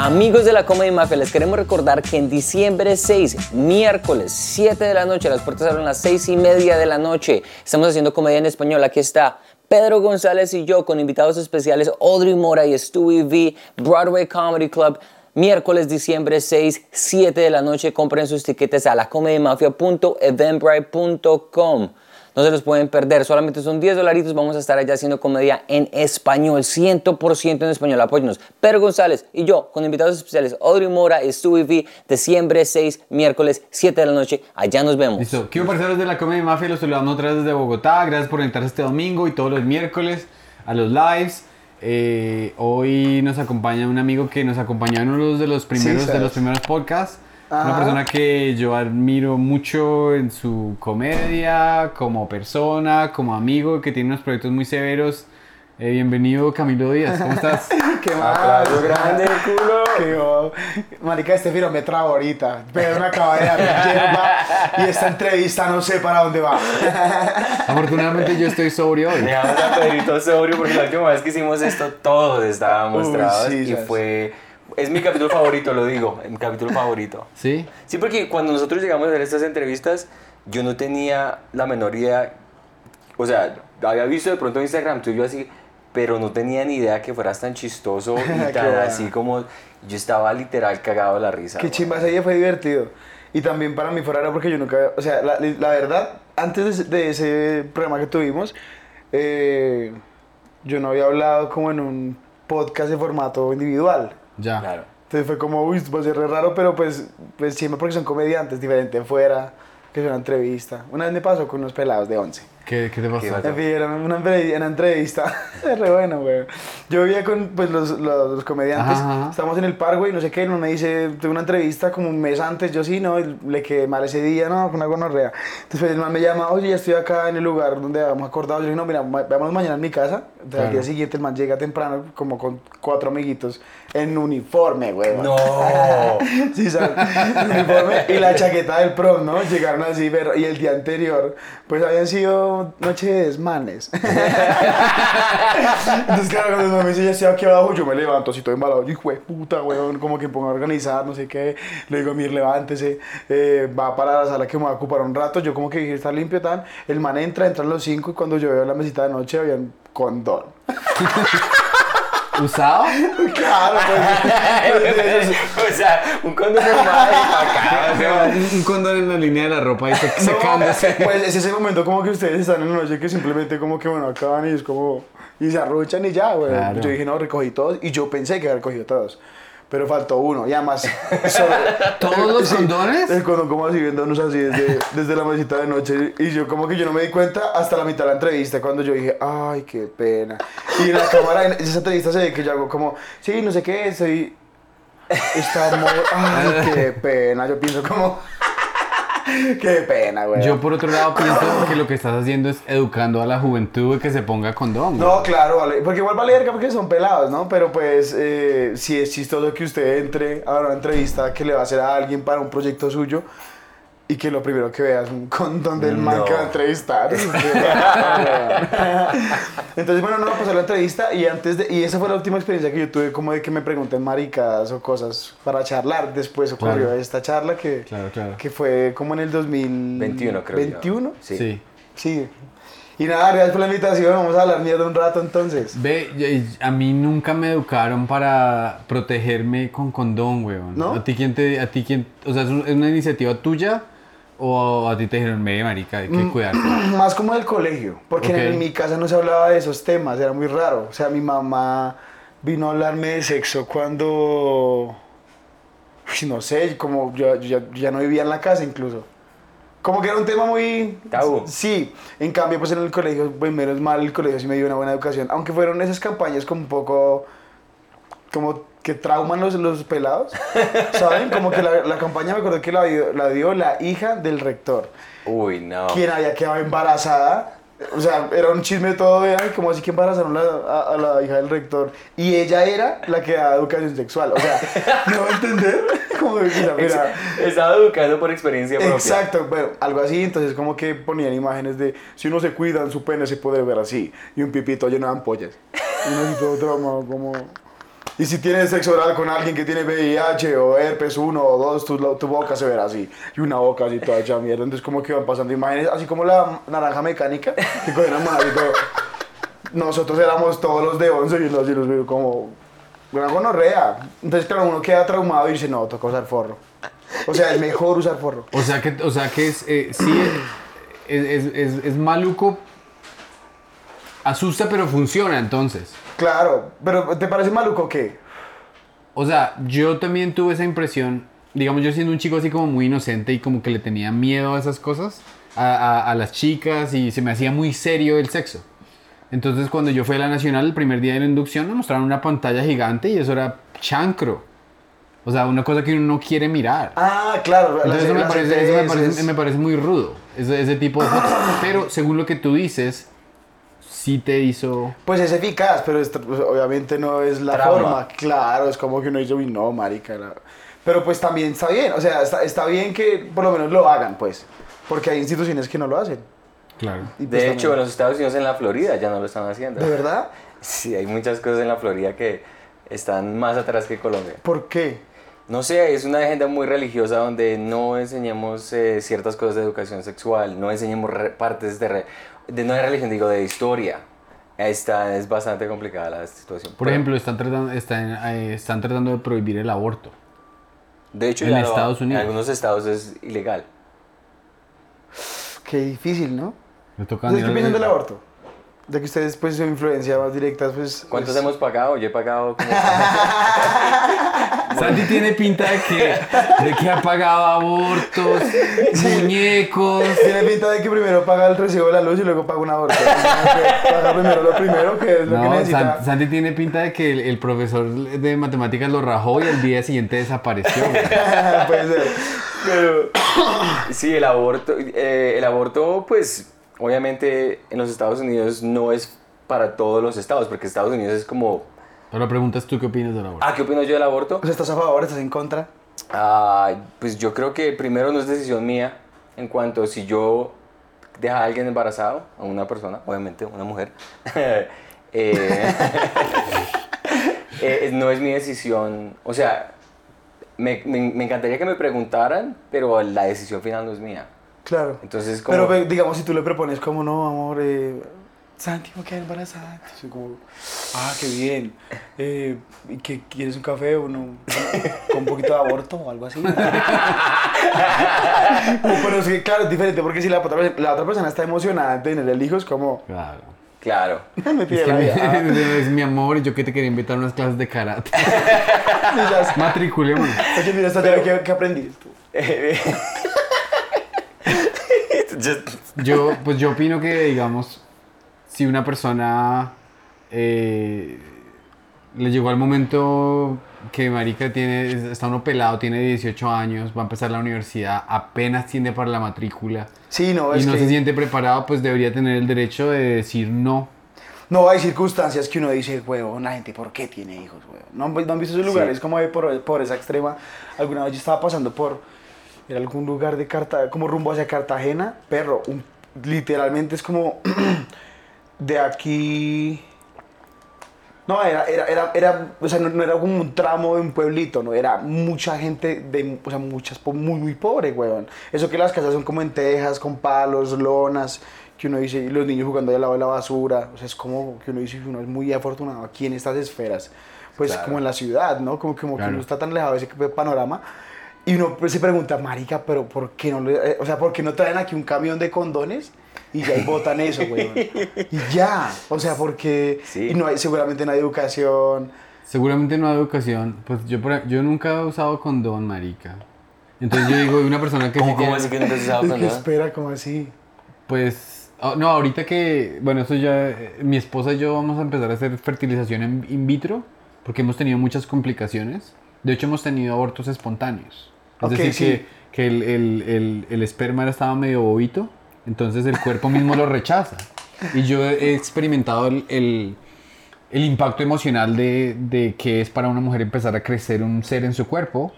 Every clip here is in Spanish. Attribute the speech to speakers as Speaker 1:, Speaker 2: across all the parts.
Speaker 1: Amigos de la Comedy Mafia, les queremos recordar que en diciembre 6, miércoles 7 de la noche, las puertas abren a las 6 y media de la noche. Estamos haciendo comedia en español. Aquí está Pedro González y yo con invitados especiales Audrey Mora y Stewie V, Broadway Comedy Club. Miércoles, diciembre 6, 7 de la noche. Compren sus tiquetes a lacomedymafia.eventbrite.com. No se los pueden perder, solamente son 10 dolaritos. Vamos a estar allá haciendo comedia en español, 100% en español. Apóyenos. Pedro González y yo, con invitados especiales, Audrey Mora, Stewie V, diciembre 6, miércoles 7 de la noche. Allá nos vemos.
Speaker 2: Listo. Quiero parceros de la Comedia Mafia, los saludamos otra vez desde Bogotá. Gracias por conectarse este domingo y todos los miércoles a los lives. Eh, hoy nos acompaña un amigo que nos acompañó en uno de los primeros, de los primeros podcasts. Una
Speaker 3: Ajá.
Speaker 2: persona que yo admiro mucho en su comedia, como persona, como amigo, que tiene unos proyectos muy severos. Eh, bienvenido Camilo Díaz, ¿cómo estás?
Speaker 3: ¿Qué más?
Speaker 1: Grande, culo.
Speaker 3: Qué bo- Marica, este filo me traba ahorita. Pero me acaba de dar hierba y esta entrevista no sé para dónde va.
Speaker 2: Afortunadamente yo estoy sobrio hoy.
Speaker 1: Dejamos a Pedrito sobrio porque la última vez que hicimos esto todos estábamos
Speaker 3: Uy,
Speaker 1: trabados
Speaker 3: sí,
Speaker 1: y fue... Es mi capítulo favorito, lo digo, mi capítulo favorito.
Speaker 2: ¿Sí?
Speaker 1: Sí, porque cuando nosotros llegamos a hacer estas entrevistas, yo no tenía la menor idea, o sea, había visto de pronto Instagram tuyo así, pero no tenía ni idea que fueras tan chistoso y tan así como yo estaba literal cagado de la risa.
Speaker 3: Qué chimba, ese día fue divertido. Y también para mí fue raro porque yo nunca, o sea, la, la verdad, antes de, ese- de ese programa que tuvimos, eh, yo no había hablado como en un podcast de formato individual.
Speaker 2: Ya.
Speaker 1: Claro.
Speaker 3: Entonces fue como, uy, va a ser re raro, pero pues, pues siempre porque son comediantes, diferente fuera, que es una entrevista. Una vez me pasó con unos pelados de 11.
Speaker 2: ¿Qué, qué te pasó?
Speaker 3: En fin, era una, una entrevista. Es re bueno, güey. Yo vivía con pues, los, los, los comediantes.
Speaker 2: Ajá, ajá.
Speaker 3: Estábamos en el parque y no sé qué. Uno me dice, tuve una entrevista como un mes antes. Yo sí, no, y le quedé mal ese día, no, con una gonorrea. Entonces el man me llama, oye, ya estoy acá en el lugar donde habíamos acordado. Yo le dije, no, mira, veamos mañana en mi casa. Entonces al
Speaker 2: Claro.
Speaker 3: día siguiente el man llega temprano, como con cuatro amiguitos, en uniforme, güey.
Speaker 1: No.
Speaker 3: Sí, ¿sabes? Uniforme y la chaqueta del prom, ¿no? Llegaron así, pero y el día anterior, pues habían sido noche de desmanes. Entonces, claro, cuando me dice, ya estoy aquí abajo, yo me levanto así todo embalado. Yo, hijo de puta, weón, como que pongo a organizar, no sé qué. Le digo, mir, levántese, eh, va para la sala que me va a ocupar un rato. Yo como que dije, está limpio, tan. El man entra, entran los cinco y cuando yo veo la mesita de noche, habían condón.
Speaker 2: ¿Usado?
Speaker 3: Claro, pues.
Speaker 1: o sea, un condón normal acá, o sea,
Speaker 2: Un un condón en la línea de la ropa y se-
Speaker 3: No,
Speaker 2: secándose.
Speaker 3: pues es ese momento como que ustedes están en la noche que simplemente como que bueno acaban y es como y se arruchan y ya, güey.
Speaker 2: Claro.
Speaker 3: Yo dije, no, recogí todos y yo pensé que había recogido todos. Pero faltó uno y además sobre-
Speaker 2: ¿Todos los
Speaker 3: Sí,
Speaker 2: condones?
Speaker 3: El condón como así viéndonos así desde, desde la mesita de noche y yo como que yo no me di cuenta hasta la mitad de la entrevista cuando yo dije, ay, qué pena. Y en la cámara, en esa entrevista se ve que yo hago como, sí, no sé qué, estoy... Está muy... Ay, qué pena. Yo pienso como... qué pena, güey.
Speaker 2: Yo por otro lado pienso que lo que estás haciendo es educando a la juventud de que se ponga condón. güey.
Speaker 3: No, claro, vale. Porque igual vale verga porque son pelados, ¿no? Pero pues eh, si es chistoso que usted entre a una entrevista que le va a hacer a alguien para un proyecto suyo y que lo primero que vea es un condón del man
Speaker 1: No.
Speaker 3: que va a entrevistar. Entonces, bueno, no, pasó la entrevista y antes de, y esa fue la última experiencia que yo tuve como de que me pregunten maricas o cosas para charlar. Después ocurrió
Speaker 2: Claro.
Speaker 3: esta charla que,
Speaker 2: Claro, claro.
Speaker 3: que fue como en el 2021
Speaker 1: 21 creo yo.
Speaker 3: 21.
Speaker 1: Sí.
Speaker 2: Sí.
Speaker 3: Sí. Y nada, gracias por la invitación. Vamos a hablar mierda un rato entonces.
Speaker 2: Ve, a mí nunca me educaron para protegerme con condón, weón.
Speaker 3: ¿No?
Speaker 2: ¿A ti quién te, a ti quién, o sea, es una iniciativa tuya o a ti te dijeron, ve, marica, hay que cuidarse?
Speaker 3: Más como del colegio, porque en mi casa no se hablaba de esos temas, era muy raro. O sea, mi mamá vino a hablarme de sexo cuando, no sé, como yo, yo ya, yo ya no vivía en la casa incluso. Como que era un tema muy...
Speaker 1: Tabú.
Speaker 3: Sí, en cambio pues en el colegio, pues menos mal el colegio sí me dio una buena educación, aunque fueron esas campañas como un poco... como que trauman los, los pelados, ¿saben? Como que la, la campaña me acuerdo que la dio, la dio la hija del rector
Speaker 1: Uy, no.
Speaker 3: quien había quedado embarazada. O sea, era un chisme todo, ¿verdad? como así que embarazaron la- a, a la hija del rector. Y ella era la que daba educación sexual. O sea, ¿no va a entender? Como que, mira, mira.
Speaker 1: Estaba educando por experiencia propia.
Speaker 3: Exacto, bueno, algo así, entonces como que ponían imágenes de si uno se cuida en su pene se puede ver así y un pipito lleno de ampollas. Y uno así todo traumado como Y si tienes sexo oral con alguien que tiene VIH o herpes 1 o 2, tu, tu boca se verá así. Y una boca así toda hecha mierda. Entonces, como que van pasando imágenes, así como la naranja mecánica, que cogen a madre y todo. Nosotros éramos todos los de 11 y los veo como una gonorrea. Entonces, claro, uno queda traumado y dice, no, toca usar forro. O sea, es mejor usar forro.
Speaker 2: O sea que, o sea que es, eh, sí, es, es, es, es maluco. Asusta, pero funciona entonces.
Speaker 3: Claro, pero ¿te parece maluco qué?
Speaker 2: O sea, yo también tuve esa impresión, digamos, yo siendo un chico así como muy inocente y como que le tenía miedo a esas cosas, a, a- a las chicas y se me hacía muy serio el sexo. Entonces cuando yo fui a la Nacional el primer día de la inducción me mostraron una pantalla gigante y eso era chancro. O sea, una cosa que uno no quiere mirar.
Speaker 3: Ah, claro.
Speaker 2: Entonces eso, me
Speaker 3: las
Speaker 2: parece, eso me,
Speaker 3: ETS.
Speaker 2: parece, me parece muy rudo, ese, ese tipo de fotos. Pero según lo que tú dices, sí te hizo...
Speaker 3: Pues es eficaz, pero esto, pues, obviamente no es la
Speaker 4: Trauma.
Speaker 3: forma. Claro, es como que uno dice, uy, no, marica. la-". Pero pues también está bien, o sea, está, está bien que por lo menos lo hagan, pues. Porque hay instituciones que no lo hacen.
Speaker 2: Claro.
Speaker 3: Y, pues,
Speaker 4: De hecho, en
Speaker 3: también-
Speaker 4: los Estados Unidos, en la Florida, ya no lo están haciendo.
Speaker 3: ¿De verdad?
Speaker 4: Sí, hay muchas cosas en la Florida que están más atrás que Colombia.
Speaker 3: ¿Por qué?
Speaker 4: No sé, es una agenda muy religiosa donde no enseñamos eh, ciertas cosas de educación sexual, no enseñamos partes de, re- de, no de religión, digo, de historia. Esta es bastante complicada la situación.
Speaker 2: Por
Speaker 4: Pero,
Speaker 2: ejemplo, están tratando, están, eh, están tratando de prohibir el aborto.
Speaker 4: de hecho,
Speaker 2: en
Speaker 4: ya lo-
Speaker 2: Estados Unidos.
Speaker 4: En algunos estados es ilegal.
Speaker 3: Qué difícil, ¿no?
Speaker 2: Me toca
Speaker 3: ¿Ustedes qué piensan del aborto? De que ustedes, pues, su influencia más directa, pues...
Speaker 4: ¿Cuántos
Speaker 3: pues-
Speaker 4: hemos pagado? Yo he pagado como...
Speaker 2: Santi tiene pinta de que, de que ha pagado abortos, muñecos.
Speaker 3: Tiene pinta de que primero paga el recibo de la luz y luego paga un aborto. paga primero lo primero, que es lo que necesita.
Speaker 2: San- Santi tiene pinta de que el, el profesor de matemáticas lo rajó y al día siguiente desapareció.
Speaker 3: Puede ser. Pero...
Speaker 4: Sí, el aborto, eh, el aborto, pues, obviamente en los Estados Unidos no es para todos los estados, porque Estados Unidos es como...
Speaker 2: Pero la pregunta es tú qué opinas del aborto.
Speaker 4: Ah, ¿qué opino yo del aborto?
Speaker 3: Sea, ¿estás a favor? ¿Estás en contra?
Speaker 4: Ah, pues yo creo que primero no es decisión mía en cuanto si yo dejo a alguien embarazado, a una persona, obviamente una mujer, eh, eh, no es mi decisión, o sea, me, me- me encantaría que me preguntaran, pero la decisión final no es mía.
Speaker 3: Claro.
Speaker 4: Entonces, como...
Speaker 3: Pero digamos, si tú le propones como, no, amor, eh, Santi va a quedar embarazada. Entonces, como, ah, qué bien. Eh, ¿y qué, ¿Quieres un café o no? ¿Con un poquito de aborto o algo así? Pero es que, claro, es diferente porque si la otra, perso- la otra persona está emocionada de tener el hijo, es como,
Speaker 2: Claro.
Speaker 4: Claro.
Speaker 3: me
Speaker 2: Es, que mi- es mi amor y yo que te quería invitar a unas clases de karate. Matriculémonos.
Speaker 3: Oye, mira, esta teoría que, que aprendí.
Speaker 4: Just-
Speaker 2: Yo, pues yo opino que, digamos, si una persona eh, le llegó al momento que marica tiene, está uno pelado, tiene 18 años, va a empezar la universidad, apenas tiene para la matrícula
Speaker 3: Sí, no,
Speaker 2: y
Speaker 3: es
Speaker 2: no
Speaker 3: que
Speaker 2: se siente preparado, pues debería tener el derecho de decir no.
Speaker 3: no hay circunstancias que uno dice, huevón, la gente, ¿por qué tiene hijos, huevón? ¿No, han- no han visto esos lugares como de por- pobreza extrema? Alguna vez yo estaba pasando por en algún lugar de Cartagena, como rumbo hacia Cartagena, perro, un- literalmente es como de aquí... No, era, era, era, era, o sea, no, no era como un tramo de un pueblito, no, era mucha gente, de, o sea, muchas, muy, muy pobre, weón. Eso que las casas son como en tejas, con palos, lonas, que uno dice, y los niños jugando ahí al lado de la basura, o sea, es como que uno dice, uno es muy afortunado aquí en estas esferas, pues
Speaker 4: Claro.
Speaker 3: como en la ciudad, ¿no? Como, como que
Speaker 2: Claro.
Speaker 3: uno está tan alejado de ese panorama. Y uno pues, se pregunta, marica, pero ¿por qué no, le, eh, o sea, ¿por qué no traen aquí un camión de condones? Y ya ahí botan eso, weón. Y ya, o sea, porque
Speaker 4: Sí.
Speaker 3: y no hay, seguramente no hay educación.
Speaker 2: Seguramente no hay educación, pues yo, por- yo nunca he usado condón, marica. Entonces yo digo, una persona que sí
Speaker 4: ¿Cómo, cómo
Speaker 2: tiene-
Speaker 4: así que nunca has usado
Speaker 3: Es que
Speaker 4: condón?
Speaker 3: espera, como así?
Speaker 2: Pues, oh, no, ahorita que, bueno, eso ya, eh, mi esposa y yo vamos a empezar a hacer fertilización in vitro, porque hemos tenido muchas complicaciones. De hecho, hemos tenido abortos espontáneos. Es
Speaker 3: Ok,
Speaker 2: decir,
Speaker 3: sí.
Speaker 2: que, que el, el, el, el esperma estaba medio bobito, entonces el cuerpo mismo lo rechaza. Y yo he experimentado el, impacto emocional de, de que es para una mujer empezar a crecer un ser en su cuerpo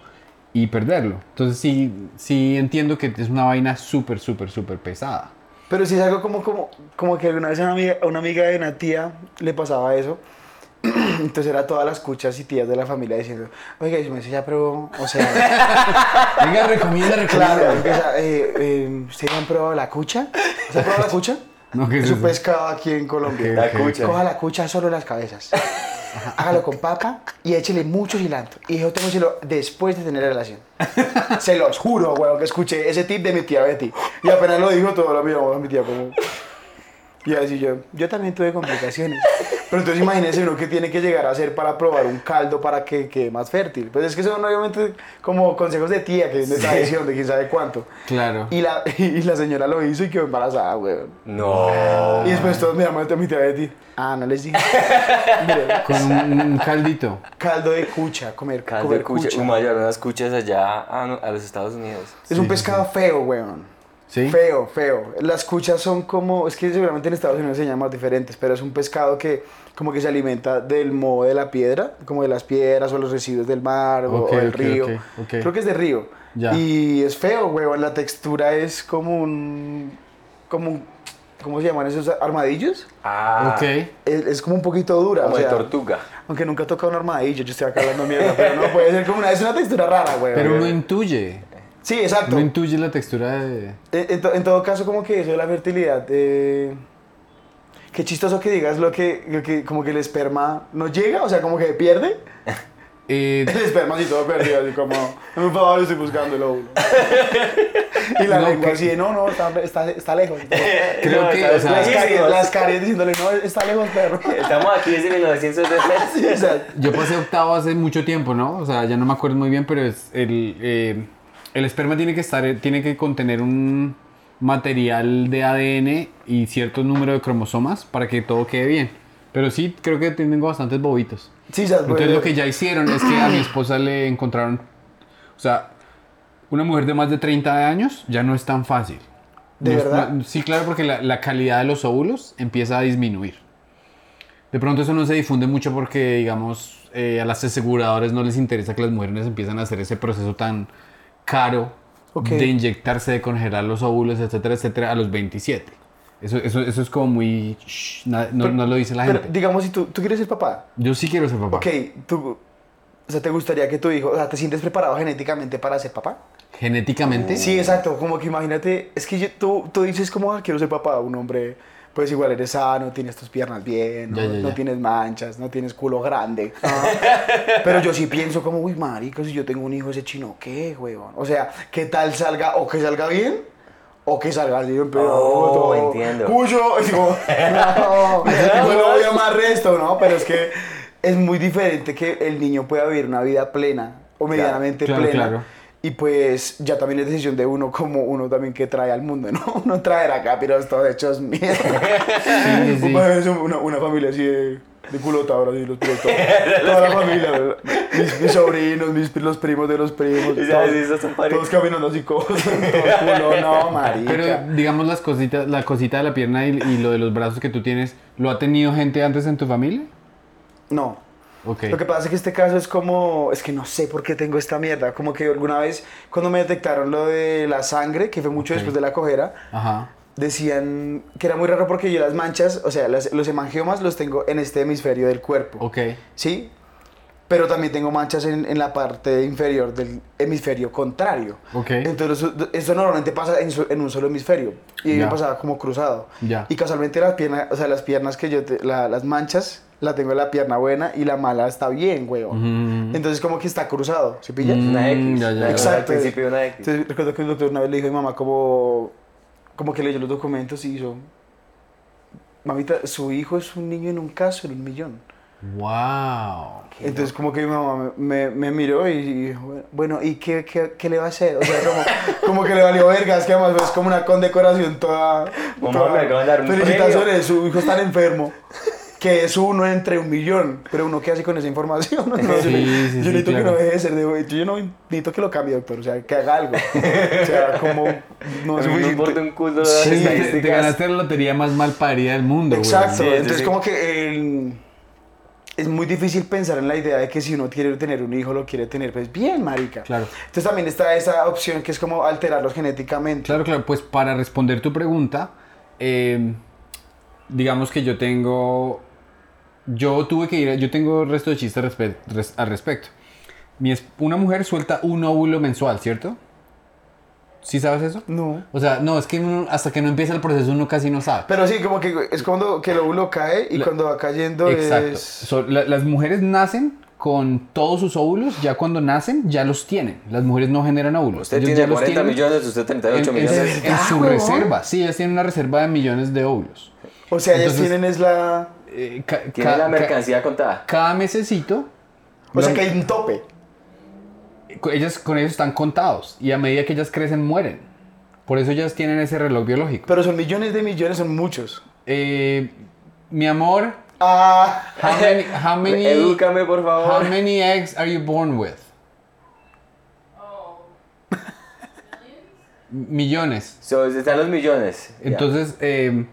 Speaker 2: y perderlo. Entonces sí, sí entiendo que es una vaina súper, súper, súper pesada.
Speaker 3: Pero si es algo como, como, como que alguna vez a una amiga, a una amiga de una tía le pasaba eso. Entonces era todas las cuchas y tías de la familia diciendo, oiga, y me dice, ya probó, o sea,
Speaker 2: Venga, recomienda, recomienda.
Speaker 3: claro, empieza, eh, eh, ¿ustedes han probado la cucha? ¿Se ha probado la cucha?
Speaker 2: No, ¿qué es
Speaker 3: es un
Speaker 2: eso?
Speaker 3: pescado aquí en Colombia.
Speaker 2: Ok,
Speaker 4: La
Speaker 2: ok.
Speaker 4: cucha.
Speaker 3: Coja la cucha solo las cabezas. Hágalo con papa y échele mucho cilantro. Y yo tengo cielo después de tener relación. Se los juro, weón, que escuché ese tip de mi tía Betty. Y apenas lo dijo, todo lo a mi tía como... Y así yo, yo también tuve complicaciones. Pero entonces imagínense uno que tiene que llegar a hacer para probar un caldo para que quede más fértil. Pues es que son obviamente como consejos de tía, que es de tradición, de quién sabe cuánto.
Speaker 2: Claro.
Speaker 3: Y la, y la señora lo hizo y quedó embarazada, weón.
Speaker 4: No.
Speaker 3: Y después todos miramos a mi tía Betty. Ah, no les dije.
Speaker 2: Con un, un caldito.
Speaker 3: caldo de cucha, comer,
Speaker 4: Caldo
Speaker 3: comer
Speaker 4: de cucha.
Speaker 3: cucha.
Speaker 4: Uy, mayor, unas cuchas allá a, a los Estados Unidos.
Speaker 3: Es un pescado feo, weón.
Speaker 2: ¿Sí?
Speaker 3: Feo, feo. Las cuchas son como, es que seguramente en Estados Unidos se llaman diferentes, pero es un pescado que como que se alimenta del moho de la piedra, como de las piedras o los residuos del mar o- del río. Creo que es de río.
Speaker 2: Ya.
Speaker 3: Y es feo, weón. La textura es como un, como un, ¿cómo se llaman esos armadillos?
Speaker 4: Ah.
Speaker 2: Ok.
Speaker 3: Es, es como un poquito dura.
Speaker 4: Como
Speaker 3: o
Speaker 4: de tortuga.
Speaker 3: Aunque nunca he tocado un armadillo, yo estoy acá hablando mierda, pero no puede ser como una, es una textura rara, weón.
Speaker 2: Pero uno intuye.
Speaker 3: Sí, exacto.
Speaker 2: Uno intuye la textura de.
Speaker 3: En, en to- en todo caso, como que eso de la fertilidad, eh, qué chistoso que digas lo que, lo que como que el esperma no llega, o sea, como que pierde.
Speaker 2: Eh,
Speaker 3: El esperma así todo perdido, así como, "Dame un favor, estoy buscando el óvulo. y la
Speaker 2: No,
Speaker 3: lengua
Speaker 2: que-
Speaker 3: así, de, no, no, está, está, está lejos.
Speaker 2: Creo
Speaker 4: No,
Speaker 2: que, o sea,
Speaker 3: las, caries, las caries diciéndole, no, está lejos, perro.
Speaker 4: Estamos aquí desde 1973.
Speaker 3: Sí, o sea,
Speaker 2: yo pasé octavo hace mucho tiempo, ¿no? O sea, ya no me acuerdo muy bien, pero es el, eh, el esperma tiene que estar, tiene que contener un material de ADN y cierto número de cromosomas para que todo quede bien. Pero sí, creo que tengo bastantes bobitos.
Speaker 3: sí, ya,
Speaker 2: Entonces lo que ya hicieron es que a mi esposa le encontraron, o sea, una mujer de más de 30 años ya no es tan fácil.
Speaker 3: ¿De
Speaker 2: No es-
Speaker 3: verdad?
Speaker 2: no- sí, claro, porque la, la calidad de los óvulos empieza a disminuir. De pronto eso no se difunde mucho porque, digamos, eh, a las aseguradoras no les interesa que las mujeres empiezan a hacer ese proceso tan caro de inyectarse, de congelar los óvulos, etcétera, etcétera, a los 27. Eso, eso, eso es como muy... shh, no,
Speaker 3: Pero-
Speaker 2: no lo dice la
Speaker 3: pero,
Speaker 2: gente.
Speaker 3: digamos, si tú, tú quieres ser papá,
Speaker 2: Yo sí quiero ser papá.
Speaker 3: ok, tú, o sea, ¿te gustaría que tu hijo, o sea, te sientes preparado genéticamente para ser papá?
Speaker 2: Genéticamente.
Speaker 3: Sí, exacto, como que imagínate, es que yo- tú, tú dices como, ah, quiero ser papá, un hombre, pues igual eres sano, tienes tus piernas bien, ¿no?
Speaker 2: Ya, ya,
Speaker 3: No
Speaker 2: ya.
Speaker 3: tienes manchas, no tienes culo grande. Pero yo sí pienso como, uy, marico, si yo tengo un hijo ese chino, ¿qué, huevón? O sea, ¿qué tal salga, o que salga bien, o que salga así, pero...
Speaker 4: Oh,
Speaker 3: todo
Speaker 4: entiendo.
Speaker 3: Cuyo, digo, no, voy a amar resto, ¿no? Pero es que es muy diferente que el niño pueda vivir una vida plena, o medianamente
Speaker 2: Claro,
Speaker 3: plena.
Speaker 2: claro.
Speaker 3: Y pues ya también es decisión de uno como uno también que trae al mundo, ¿no? Uno traer acá, pero todos hechos mierda.
Speaker 2: Sí, sí.
Speaker 3: Una, una, familia así de, de culotadora, así los primos, todo- toda la familia, ¿verdad? mis, mis sobrinos, mis, los primos de los primos,
Speaker 4: Y
Speaker 3: todos,
Speaker 4: sí, son
Speaker 3: todos caminando así, todos culo, no, marica.
Speaker 2: Pero digamos las cositas, la cosita de la pierna y, y lo de los brazos que tú tienes, ¿lo ha tenido gente antes en tu familia?
Speaker 3: no,
Speaker 2: Ok.
Speaker 3: Lo que pasa es que este caso es como, es que no sé por qué tengo esta mierda, como que alguna vez cuando me detectaron lo de la sangre, que fue mucho
Speaker 2: Ok.
Speaker 3: después de la cojera,
Speaker 2: Ajá.
Speaker 3: decían que era muy raro porque yo las manchas, o sea, las- los hemangiomas los tengo en este hemisferio del cuerpo,
Speaker 2: Ok.
Speaker 3: ¿sí? Pero también tengo manchas en, en la parte inferior del hemisferio contrario.
Speaker 2: Ok.
Speaker 3: Entonces, eso, eso normalmente pasa en, en un solo hemisferio. Y
Speaker 2: Ya.
Speaker 3: me pasaba como cruzado.
Speaker 2: Ya.
Speaker 3: Y casualmente las piernas, o sea, las piernas que yo, te- la- las manchas, la tengo en la pierna buena y la mala está bien, huevón.
Speaker 2: Ujú.
Speaker 3: Entonces, como que está cruzado, ¿sí pillas?
Speaker 2: Mm,
Speaker 4: Una X.
Speaker 2: ya, ya, ya.
Speaker 4: Al
Speaker 3: Exacto.
Speaker 4: principio una X.
Speaker 3: Entonces, recuerdo que el doctor una vez le dijo a mi mamá como, como que leyó los documentos y hizo, mamita, su hijo es un niño en un caso, en un millón.
Speaker 2: Wow.
Speaker 3: Entonces como que mi mamá me, me, me miró y, y dijo, bueno, ¿y qué, qué, qué le va a hacer? O sea, como, como que le valió verga, es que además es como una condecoración toda... Toda- Felicitaciones, su hijo está enfermo. Que es uno entre un millón. Pero uno, ¿qué hace con esa información? No, yo
Speaker 2: Sí,
Speaker 3: le-
Speaker 2: sí,
Speaker 3: yo
Speaker 2: sí,
Speaker 3: necesito que no deje de ser de... Yo no necesito que lo cambie, doctor. O sea, que haga algo. O sea, como... No es
Speaker 4: me importa un culo las
Speaker 3: Sí,
Speaker 2: Te, ganaste la lotería más mal parida del mundo, güey.
Speaker 3: Exacto,
Speaker 4: sí,
Speaker 3: entonces
Speaker 4: sí.
Speaker 3: como que el- es muy difícil pensar en la idea de que si uno quiere tener un hijo, lo quiere tener pues bien, marica.
Speaker 2: Claro.
Speaker 3: Entonces también está esa opción que es como alterarlos genéticamente.
Speaker 2: Claro, claro. Pues para responder tu pregunta, eh, digamos que yo tengo yo tuve que ir, yo tengo resto de chistes respe- res- al respecto. Mi es- una mujer suelta un óvulo mensual, ¿cierto? ¿Sí sabes eso?
Speaker 3: No.
Speaker 2: O sea, no, es que uno- hasta que no empieza el proceso uno casi no sabe.
Speaker 3: Pero sí, como que es cuando que el óvulo cae y
Speaker 2: La-
Speaker 3: cuando va cayendo
Speaker 2: Exacto.
Speaker 3: es...
Speaker 2: So, la- las mujeres nacen con todos sus óvulos, ya cuando nacen ya los tienen. Las mujeres no generan óvulos.
Speaker 4: Usted
Speaker 2: Ellos
Speaker 4: tiene
Speaker 2: ya los
Speaker 4: 40
Speaker 2: tienen
Speaker 4: millones, usted 38
Speaker 2: en, en-
Speaker 4: millones.
Speaker 2: en
Speaker 3: ¿Verdad,
Speaker 2: su
Speaker 3: huevón?
Speaker 2: reserva. Sí, ellas tienen una reserva de millones de óvulos.
Speaker 3: O sea, ellas
Speaker 2: Entonces-
Speaker 3: tienen es la...
Speaker 2: Eh,
Speaker 4: Tiene
Speaker 2: ca-
Speaker 4: la
Speaker 2: ca-
Speaker 4: mercancía contada.
Speaker 2: cada mesecito,
Speaker 3: O sea, que hay un tope.
Speaker 2: ellas con ellos están contados y a medida que ellas crecen mueren. Por eso ellas tienen ese reloj biológico.
Speaker 3: Pero son millones de millones, son muchos.
Speaker 2: Eh, mi amor,
Speaker 3: Ah,
Speaker 2: how many, how many,
Speaker 4: Edúcame, por
Speaker 2: how
Speaker 4: favor.
Speaker 2: many eggs are you born with? Millones.
Speaker 4: So, están los millones.
Speaker 2: Entonces, eh,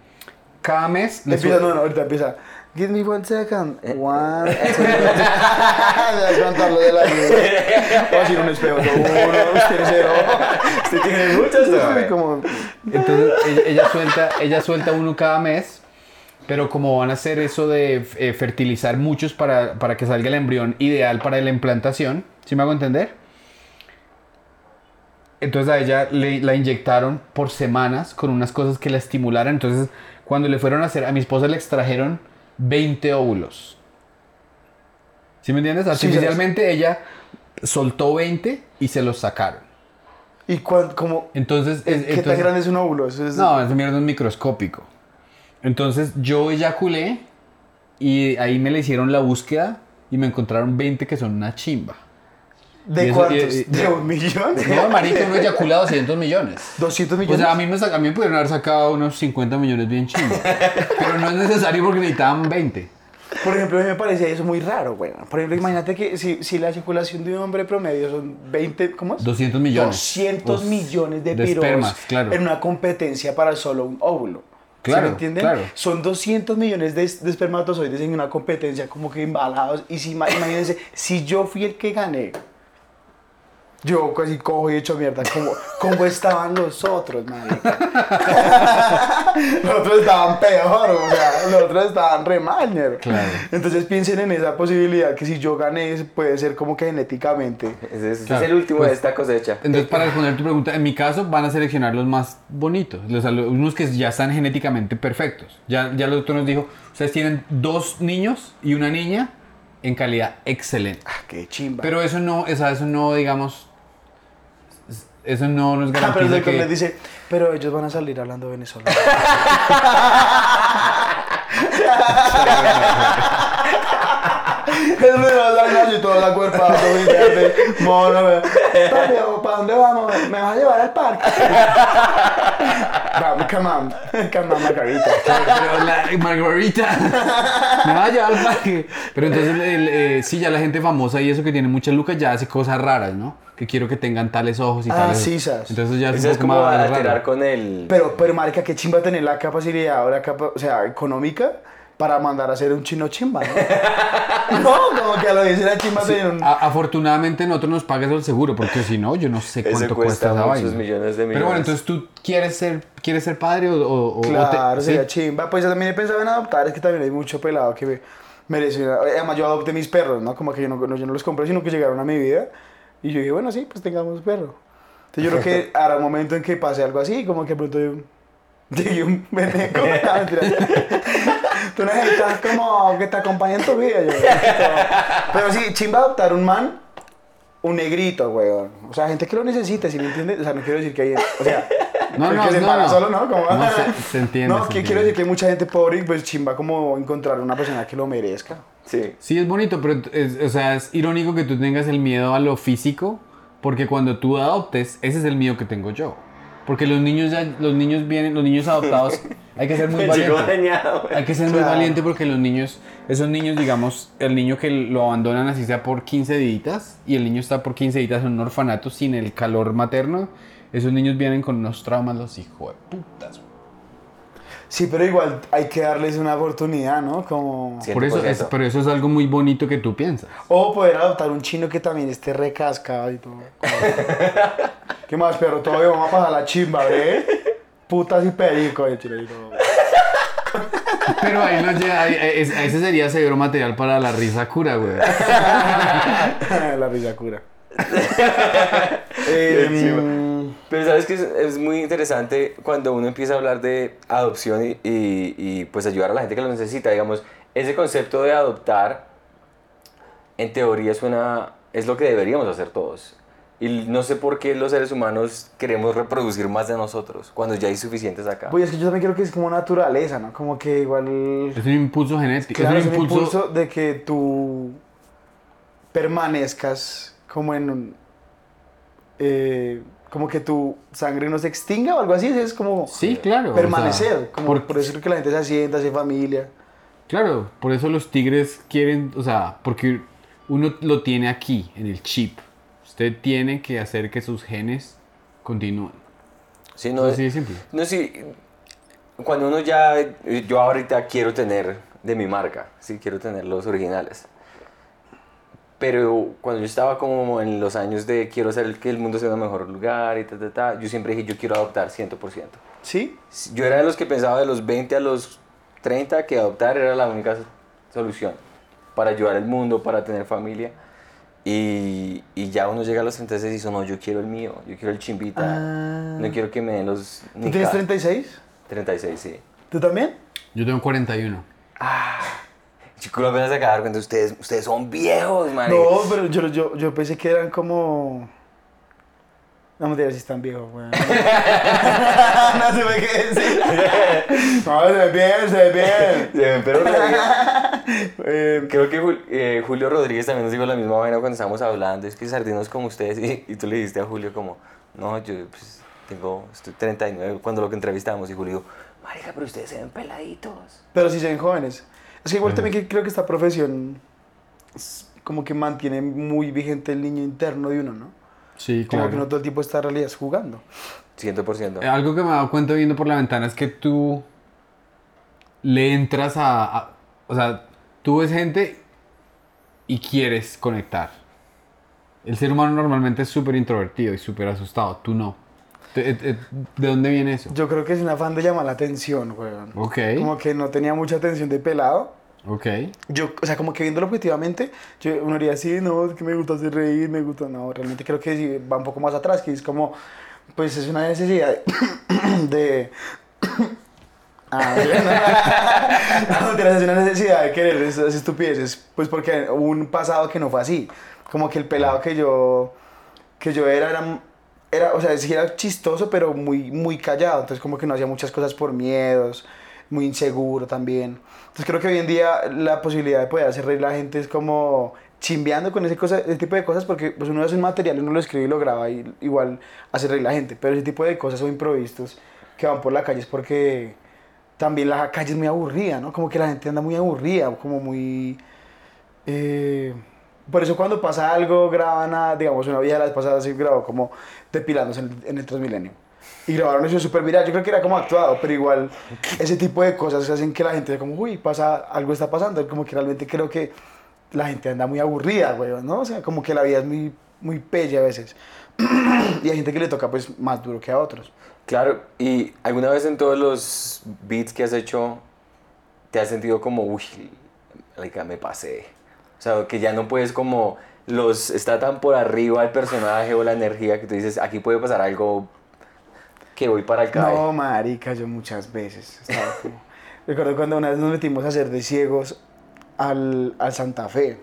Speaker 2: cada mes...
Speaker 3: empieza, no, no, ahorita empieza. Give me one second. One, two, Ya contarlo de la vida. Voy a decir un espejo. Uno, usted cero.
Speaker 4: Usted tiene
Speaker 3: como...
Speaker 2: Entonces ella, ella suelta, ella suelta uno cada mes, pero como van a hacer eso de eh, fertilizar muchos para, para que salga el embrión ideal para la implantación, ¿sí me hago entender? Entonces a ella le, la inyectaron por semanas con unas cosas que la estimularan. Entonces cuando le fueron a hacer, a mi esposa le extrajeron 20 óvulos. ¿Sí me entiendes?
Speaker 3: Sí,
Speaker 2: Artificialmente ella soltó 20 y se los sacaron.
Speaker 3: ¿Y cuán, como,
Speaker 2: Entonces,
Speaker 3: ¿Qué
Speaker 2: es-
Speaker 3: tan
Speaker 2: entonces-
Speaker 3: grande es un óvulo? Eso es-
Speaker 2: no, esa mierda es microscópico. Entonces yo eyaculé y ahí me le hicieron la búsqueda y me encontraron 20 que son una chimba.
Speaker 3: ¿De
Speaker 2: eso-
Speaker 3: cuántos?
Speaker 2: y- y-
Speaker 3: ¿De un millón?
Speaker 2: No, marica, uno eyaculado 200 millones.
Speaker 3: 200
Speaker 2: O
Speaker 3: millones.
Speaker 2: sea, a mí, me, a mí me pudieron haber sacado unos 50 millones bien chimba. Pero no es necesario porque necesitaban 20.
Speaker 3: Por ejemplo, a mí me parecía eso muy raro, güey. Por ejemplo, imagínate que si, si la circulación de un hombre promedio son 20, ¿cómo es?
Speaker 2: 200 millones.
Speaker 3: 200
Speaker 2: Uf,
Speaker 3: millones de,
Speaker 2: de
Speaker 3: piros
Speaker 2: claro.
Speaker 3: en una competencia para solo un óvulo. ¿Sí
Speaker 2: Claro,
Speaker 3: me entienden?
Speaker 2: claro.
Speaker 3: Son 200 millones de, de espermatozoides en una competencia como que embalados. Y si, ima- imagínense, si yo fui el que gané, yo casi cojo y echo mierda. ¿Cómo, cómo estaban los otros, marica? los otros estaban peor, o sea, los otros estaban re mal.
Speaker 2: Claro.
Speaker 3: Entonces piensen en esa posibilidad que si yo gané puede ser como que genéticamente.
Speaker 4: Ese es,
Speaker 2: Claro,
Speaker 4: es el último
Speaker 2: pues,
Speaker 4: de esta cosecha.
Speaker 2: Entonces, para responder tu pregunta, en mi caso van a seleccionar los más bonitos, los, unos que ya están genéticamente perfectos. Ya, ya el doctor nos dijo, ustedes tienen dos niños y una niña en calidad excelente.
Speaker 3: Ah, qué chimba.
Speaker 2: Pero eso no, o sea, eso no, digamos, eso no nos
Speaker 3: Ah, pero
Speaker 2: garantiza que...
Speaker 3: les dice, pero ellos van a salir hablando venezolano. Es me va a dar y toda la cuerpa, mono, ¿para dónde vamos? ¿Me vas a llevar al parque? Vamos, come on, come on, Margarita.
Speaker 2: Pero la Margarita me va a llevar al parque. Pero entonces, el, eh, sí, ya la gente famosa y eso que tiene muchas lucas ya hace cosas raras, ¿no? Que quiero que tengan tales ojos y
Speaker 3: Ah,
Speaker 2: tales.
Speaker 3: sí, sas.
Speaker 2: Entonces ya es un poco
Speaker 4: como
Speaker 2: más
Speaker 4: alterar
Speaker 2: raro.
Speaker 4: con el...
Speaker 3: Pero, pero, marica, qué chimba tener la capacidad ahora, capa, o sea, económica para mandar a hacer un chino chimba, ¿no? no, como que a lo dice la chimba tener un...
Speaker 2: A- afortunadamente nosotros nos paga eso el seguro, porque si no, yo no sé cuánto
Speaker 4: cuesta
Speaker 2: cuesta esa
Speaker 4: muchos
Speaker 2: vaina.
Speaker 4: millones de
Speaker 2: Pero bueno,
Speaker 4: millones.
Speaker 2: entonces tú quieres ser, quieres ser padre o, o- o te-
Speaker 3: Claro,
Speaker 2: ¿sí?
Speaker 3: sería chimba. Pues yo también he pensado en adoptar, es que también hay mucho pelado que me merece. una- Además, yo adopté mis perros, ¿no? Como que yo no, no- yo no los compré, sino que llegaron a mi vida. Y yo dije, bueno, sí, pues tengamos perro. Entonces yo creo que habrá un momento en que pase algo así, como que pronto yo llegue un veneco. Tú necesitas como que te acompañe en tu vida. Yo, pero sí, chimba adoptar un man, un negrito, weón. O sea, gente que lo necesite, ¿sí me entiendes? O sea, no quiero decir que hay. O sea,
Speaker 2: No, no,
Speaker 3: que se
Speaker 2: no, no.
Speaker 3: solo, ¿no? Como,
Speaker 2: No, se- se entiende,
Speaker 3: No,
Speaker 2: se
Speaker 3: que
Speaker 2: entiende.
Speaker 3: quiero decir que hay mucha gente pobre y pues chimba como encontrar una persona que lo merezca.
Speaker 4: Sí.
Speaker 2: Sí, es bonito, pero es, o sea, es irónico que tú tengas el miedo a lo físico, porque cuando tú adoptes, ese es el miedo que tengo yo. Porque los niños ya, los niños vienen, los niños adoptados, hay que ser muy valiente. Hay que ser muy valiente porque los niños, esos niños, digamos, el niño que lo abandonan así sea por 15 días y el niño está por 15 días en un orfanato sin el calor materno, esos niños vienen con unos traumas los hijos de putas.
Speaker 3: Sí, pero igual hay que darles una oportunidad, ¿no? Como...
Speaker 4: Sí.
Speaker 2: Por eso, es,
Speaker 4: 100%.
Speaker 2: pero eso es algo muy bonito que tú piensas.
Speaker 3: O poder adoptar un chino que también esté recascado y todo. ¿Qué más, perro? Todavía vamos a pasar la chimba, ¿eh? Putas y perico, el chino y todo.
Speaker 2: Pero ahí ahí- es- ese sería severo material para la risa cura, güey.
Speaker 3: la risa cura. Eh,
Speaker 4: Pero sabes que es, es muy interesante cuando uno empieza a hablar de adopción y, y- y, pues ayudar a la gente que lo necesita. Digamos, ese concepto de adoptar, en teoría es, una, es lo que deberíamos hacer todos. Y no sé por qué los seres humanos queremos reproducir más de nosotros cuando ya hay suficientes acá.
Speaker 3: Pues es que yo también creo que es como naturaleza, ¿no? Como que igual...
Speaker 2: Es un impulso genético.
Speaker 3: Claro,
Speaker 2: es
Speaker 3: es
Speaker 2: un
Speaker 3: un
Speaker 2: impulso.
Speaker 3: impulso de que tú permanezcas como en un... eh, como que tu sangre no se extinga o algo así, es como
Speaker 2: Sí, claro. o
Speaker 3: permanecer,
Speaker 2: sea,
Speaker 3: como
Speaker 2: por-
Speaker 3: por eso es que la gente se asienta, hace familia.
Speaker 2: Claro, por eso los tigres quieren, o sea, porque uno lo tiene aquí, en el chip. Usted tiene que hacer que sus genes continúen.
Speaker 4: Sí, no,
Speaker 2: Así de simple.
Speaker 4: No, sí. Cuando uno ya. Yo ahorita quiero tener de mi marca, sí, quiero tener los originales. Pero cuando yo estaba como en los años de quiero hacer el, que el mundo sea un mejor lugar y ta, ta, ta, yo siempre dije yo quiero adoptar 100%.
Speaker 3: ¿Sí?
Speaker 4: Yo era de los que pensaba de los 20 a los 30 que adoptar era la única solución para ayudar al mundo, para tener familia. Y, y ya uno llega a los 36 y dice, no, yo quiero el mío, yo quiero el chimbita,
Speaker 3: Ah.
Speaker 4: no quiero que me den los...
Speaker 3: ¿Tú tienes
Speaker 4: ca-
Speaker 3: 36?
Speaker 4: 36, sí.
Speaker 3: ¿Tú también?
Speaker 2: Yo tengo 41.
Speaker 4: Chicos, apenas se acaba de dar cuenta, ustedes, ustedes son viejos, man.
Speaker 3: No, pero yo, yo, yo pensé que eran como... No me digas si están viejos, weón. no se me qué decir. No, se ve bien, se ve bien.
Speaker 4: Se ven, pero
Speaker 3: Eh,
Speaker 4: creo que Jul- eh, Julio Rodríguez también nos dijo la misma vaina cuando estábamos hablando. Es que sardinos como ustedes. Y, y tú le dijiste a Julio como, no, yo pues, tengo, estoy 39 cuando lo que entrevistamos. Y Julio dijo, marica, pero ustedes se ven peladitos.
Speaker 3: pero sí se ven jóvenes. Es que igual también que creo que esta profesión es como que mantiene muy vigente el niño interno de uno, ¿no?
Speaker 2: Sí,
Speaker 3: Como
Speaker 2: claro.
Speaker 3: que no todo el tiempo está en realidad jugando.
Speaker 4: 100%.
Speaker 2: Eh, Algo que me he dado cuenta viendo por la ventana es que tú le entras a, a- O sea, tú ves gente y quieres conectar. El ser humano normalmente es súper introvertido y súper asustado. Tú no. Eh, eh, ¿De dónde viene eso?
Speaker 3: Yo creo que es un afán de llamar la atención, weón.
Speaker 2: Ok,
Speaker 3: Como que no tenía mucha atención de pelado.
Speaker 2: ok.
Speaker 3: Yo, o sea, como que viéndolo objetivamente, yo, uno diría, sí, no, es que me gusta hacer reír, me gusta. No, realmente creo que sí, va un poco más atrás, que es como, pues es una necesidad de. Ah, no, tienes una necesidad de querer esas estupideces, pues porque hubo un pasado que no fue así. Como que el pelado que yo, que yo era, era, era, o sea, sí era chistoso, pero muy, muy callado. Entonces, como que no hacía muchas cosas por miedos, muy inseguro también. Entonces, creo que hoy en día la posibilidad de poder hacer reír a la gente es como chimbeando con ese, cosa, ese tipo de cosas, porque pues uno hace un material, uno lo escribe y lo graba y igual hace reír a la gente. Pero ese tipo de cosas o improvisos que van por la calle es porque también la calle es muy aburrida, ¿no? Como que la gente anda muy aburrida, como muy... eh, por eso cuando pasa algo, graban a, digamos, una vieja la vez pasada se grabó como depilándose en, en el Transmilenio. Y grabaron eso súper viral. Yo creo que era como actuado, pero igual ese tipo de cosas hacen que la gente como, uy, pasa, algo está pasando. Como que realmente creo que la gente anda muy aburrida, güey, ¿no? O sea, como que la vida es muy, muy pelle a veces. y hay gente que le toca pues más duro que a otros.
Speaker 4: Claro, y alguna vez en todos los beats que has hecho, te has sentido como, uy, me pasé. O sea, que ya no puedes como, los, está tan por arriba el personaje o la energía que tú dices, aquí puede pasar algo que voy para el cae.
Speaker 3: No, marica, yo muchas veces. estaba como- Recuerdo cuando una vez nos metimos a hacer de ciegos al, al Santa Fe.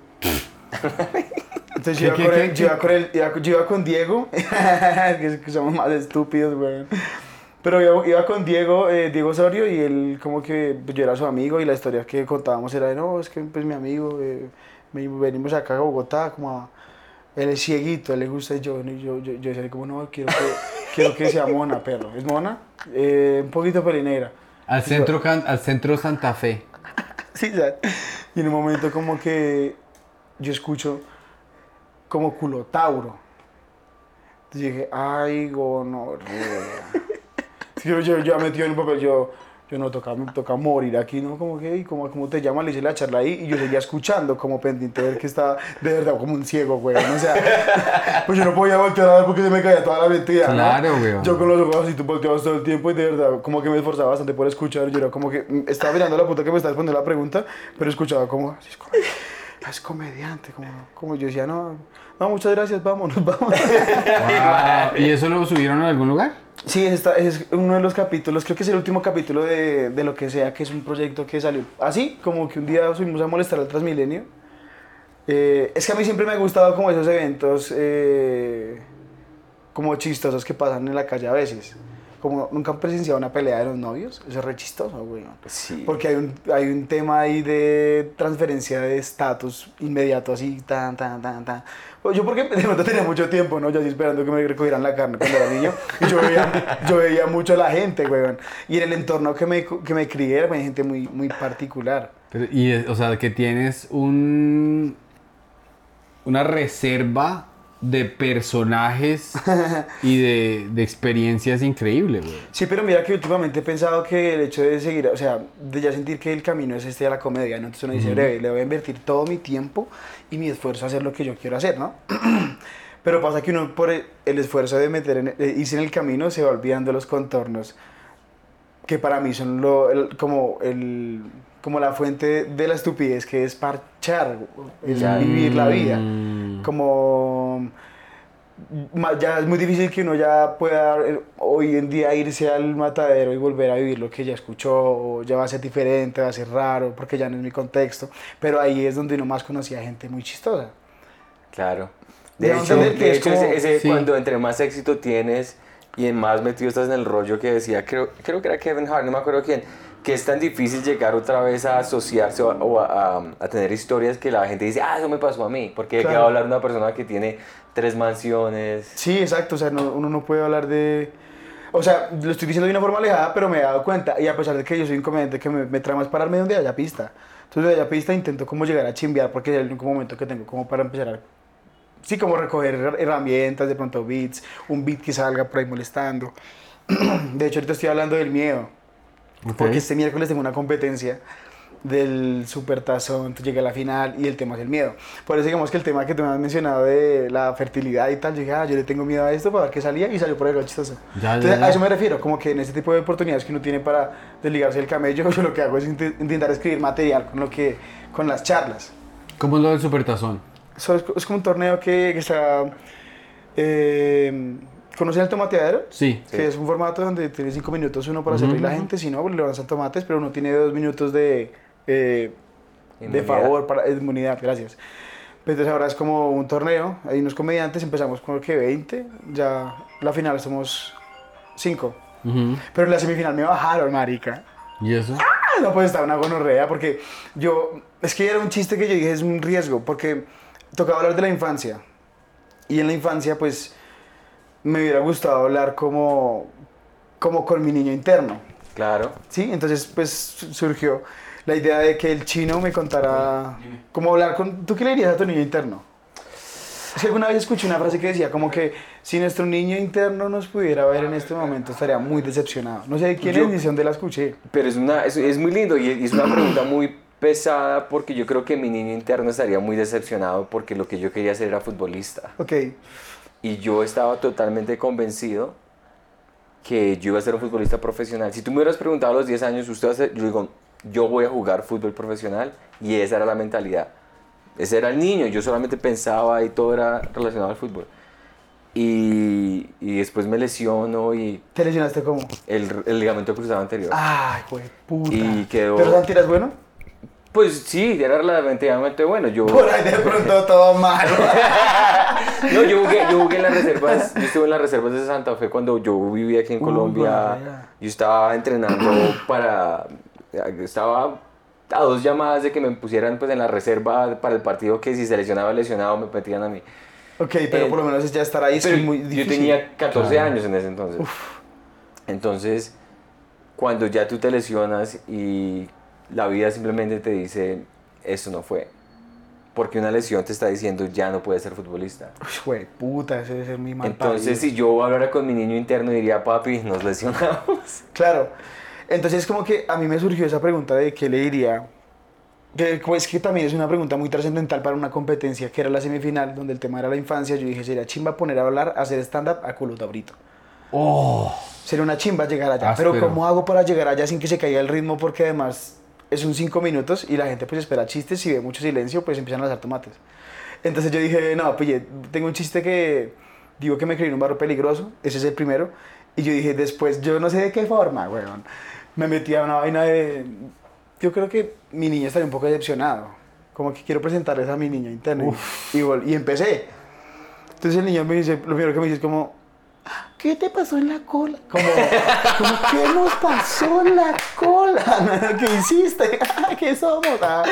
Speaker 3: Entonces yo iba,
Speaker 2: ¿Qué,
Speaker 3: con
Speaker 2: qué,
Speaker 3: el-
Speaker 2: qué,
Speaker 3: yo iba con el- iba- yo iba con Diego, que, es que somos más estúpidos, weón. Pero yo iba con Diego, eh, Diego Osorio, y él como que pues, yo era su amigo y la historia que contábamos era de, no, es que pues mi amigo, eh, venimos acá a Bogotá como a... Él es cieguito, él le gusta yo, y yo, yo, yo decía como, no, quiero que, quiero que sea mona, perro. ¿Es mona? Eh, un poquito pelinegra.
Speaker 2: Al centro, Can- al centro Santa Fe.
Speaker 3: Sí, ¿sabes? Y en un momento como que yo escucho como culotauro. Entonces dije, ay, gonorrea. yo, yo, yo metido en el papel, yo, Yo no, toca, toca morir aquí, ¿no? Como que, ¿y cómo, cómo te llaman? Le hice la charla ahí y yo seguía escuchando como pendiente de ver que estaba de verdad como un ciego, güey. O sea, pues yo no podía voltear a ver porque se me caía toda la mentira.
Speaker 2: Claro, güey.
Speaker 3: Yo con los ojos así, tú volteabas todo el tiempo y de verdad, como que me esforzaba bastante por escuchar. Yo era como que mm, estaba mirando la puta que me estaba respondiendo la pregunta, pero escuchaba como, es comediante, como, como yo decía, no, no, muchas gracias, vámonos, vamos.
Speaker 2: Wow. ¿Y eso lo subieron en algún lugar?
Speaker 3: Sí, esta es uno de los capítulos, creo que es el último capítulo de, de lo que sea, que es un proyecto que salió así, como que un día subimos a molestar al Transmilenio. Eh, es que a mí siempre me ha gustado como esos eventos eh, como chistosos que pasan en la calle a veces. Como nunca han presenciado una pelea de los novios, eso es re chistoso, güey.
Speaker 4: Sí.
Speaker 3: Porque hay un, hay un tema ahí de transferencia de estatus inmediato, así, tan, tan, tan, tan. Yo porque de pronto tenía mucho tiempo, ¿no? Yo así esperando que me recogieran la carne cuando era niño. Y yo veía, yo veía mucho a la gente, güey. Y en el entorno que me, que me crié era gente muy, muy particular.
Speaker 2: Pero- y, eh, o sea, que tienes un... Una reserva de personajes y de, de experiencias increíble, güey.
Speaker 3: Sí, pero mira que últimamente he pensado que el hecho de seguir, o sea, de ya sentir que el camino es este a la comedia, ¿no? Entonces uno dice, breve, le voy a invertir todo mi tiempo y mi esfuerzo a hacer lo que yo quiero hacer, ¿no? pero pasa que uno por el, el esfuerzo de meter en, de irse en el camino se va olvidando los contornos que para mí son lo, el- como, el, como la fuente de la estupidez, que es parchar, es
Speaker 4: Ya.
Speaker 3: vivir la vida.
Speaker 2: Mm.
Speaker 3: Como ya es muy difícil que uno ya pueda eh, hoy en día irse al matadero y volver a vivir lo que ya escuchó, o ya va a ser diferente, va a ser raro, porque ya no es mi contexto, pero ahí es donde uno más conocía gente muy chistosa.
Speaker 4: Claro.
Speaker 3: De
Speaker 4: De hecho, de
Speaker 3: es
Speaker 4: hecho,
Speaker 3: como-
Speaker 4: ese, ese
Speaker 2: Sí.
Speaker 4: cuando entre más éxito tienes y en más metido estás en el rollo que decía, creo, creo que era Kevin Hart, no me acuerdo quién, que es tan difícil llegar otra vez a asociarse o, a, o a- a- a tener historias que la gente dice, ah, eso me pasó a mí, porque
Speaker 3: Claro.
Speaker 4: ¿qué va a hablar una persona que tiene tres mansiones?
Speaker 3: Sí, exacto, o sea, no- uno no puede hablar de... O sea, lo estoy diciendo de una forma alejada, pero me he dado cuenta, y a pesar de que yo soy un comediante que me, me trama es pararme donde haya pista. Entonces, donde haya pista intento como llegar a chimbear, porque es el único momento que tengo como para empezar a... Sí, como recoger her- herramientas, de pronto beats, un beat que salga por ahí molestando. De hecho, ahorita estoy hablando del miedo. Porque este miércoles tengo una competencia del supertazón, entonces llegué a la final y el tema es el miedo. Por eso digamos que el tema que tú me has mencionado de la fertilidad y tal, yo dije, ah, yo le tengo miedo a esto para ver qué salía y salió por ahí lo chistoso.
Speaker 2: Ya,
Speaker 3: entonces
Speaker 2: ya, ya.
Speaker 3: a eso me refiero, como que en este tipo de oportunidades que uno tiene para desligarse del camello, yo lo que hago es int- intentar escribir material con lo que, con las charlas.
Speaker 2: ¿Cómo es lo del supertazón?
Speaker 3: Eso es, es como un torneo que, que está... Eh, ¿Conocen el tomateadero?
Speaker 2: Sí.
Speaker 3: Que es un formato donde tiene cinco minutos uno para hacer reír a la gente, si no, le lanzan tomates, pero uno tiene dos minutos de, eh, de
Speaker 4: Inmunidad.
Speaker 3: favor, para inmunidad, gracias. Pues Entonces ahora es como un torneo, hay unos comediantes, empezamos con que 20, ya la final somos 5.
Speaker 2: Ujú.
Speaker 3: Pero en la semifinal me bajaron, marica.
Speaker 2: ¿Y eso?
Speaker 3: Ah, no, pues estaba una gonorrea, porque yo, es que era un chiste que yo dije, es un riesgo, porque tocaba hablar de la infancia. Y en la infancia, pues, me hubiera gustado hablar como, como con mi niño interno.
Speaker 4: Claro.
Speaker 3: ¿Sí? Entonces, pues, su- surgió la idea de que el chino me contara cómo hablar con... ¿Tú qué le dirías a tu niño interno? Es que alguna vez escuché una frase que decía como que si nuestro niño interno nos pudiera ver en este momento estaría muy decepcionado. No sé de quién
Speaker 4: Yo-
Speaker 3: es ni dónde la escuché.
Speaker 4: Pero es, una, es, es muy lindo y es, y es una pregunta muy pesada porque yo creo que mi niño interno estaría muy decepcionado porque lo que yo quería hacer era futbolista.
Speaker 3: Ok.
Speaker 4: Y yo estaba totalmente convencido que yo iba a ser un futbolista profesional. Si tú me hubieras preguntado a los 10 años, usted va a ser, yo digo, yo voy a jugar fútbol profesional y esa era la mentalidad. Ese era el niño, yo solamente pensaba y todo era relacionado al fútbol. Y, y después me lesiono y
Speaker 3: ¿Te lesionaste cómo?
Speaker 4: el, el ligamento cruzado anterior.
Speaker 3: Ay, güey, puta.
Speaker 4: Y quedó-
Speaker 3: ¿Pero Santi eras bueno?
Speaker 4: Pues sí, era relativamente bueno. Yo,
Speaker 3: Por ahí de pronto todo mal.
Speaker 4: no, yo jugué, yo jugué en las reservas, yo estuve en las reservas de Santa Fe cuando yo vivía aquí en
Speaker 3: Uh,
Speaker 4: Colombia. Yo estaba entrenando para, estaba a dos llamadas de que me pusieran pues en la reserva para el partido que si se lesionaba lesionado me metían a mí.
Speaker 3: ok, pero
Speaker 4: Eh,
Speaker 3: por lo menos ya estar ahí es muy
Speaker 4: yo
Speaker 3: difícil.
Speaker 4: tenía 14
Speaker 2: Claro.
Speaker 4: años en ese entonces. Entonces, cuando ya tú te lesionas y la vida simplemente te dice, esto no fue. Porque una lesión te está diciendo, ya no puedes ser futbolista.
Speaker 3: Uy, güey, puta, eso debe ser muy mal
Speaker 4: Entonces, si yo hablara con mi niño interno, diría, papi, nos lesionamos.
Speaker 3: Claro. Entonces como que a mí me surgió esa pregunta de qué le diría, que pues que también es una pregunta muy trascendental para una competencia que era la semifinal, donde el tema era la infancia, yo dije, sería chimba poner a hablar, hacer stand-up a culo tabrito.
Speaker 2: Oh,
Speaker 3: Sería una chimba llegar allá.
Speaker 2: Áspero.
Speaker 3: Pero ¿cómo hago para llegar allá sin que se caiga el ritmo? Porque además es un cinco minutos y la gente pues espera chistes y ve mucho silencio, pues empiezan a lanzar tomates. Entonces yo dije, no, pille, tengo un chiste que digo que me creí en un barrio peligroso, ese es el primero. Y yo dije, después, yo no sé de qué forma, weón. Me metí a una vaina de... Yo creo que mi niña estaría un poco decepcionado. Como que quiero presentarles a mi niña interna. Y, y empecé. Entonces el niño me dice, lo primero que me dice es como, ¿qué te pasó en la cola? Como, ¿qué nos pasó en la cola? ¿Qué hiciste? ¿Qué somos? Ah.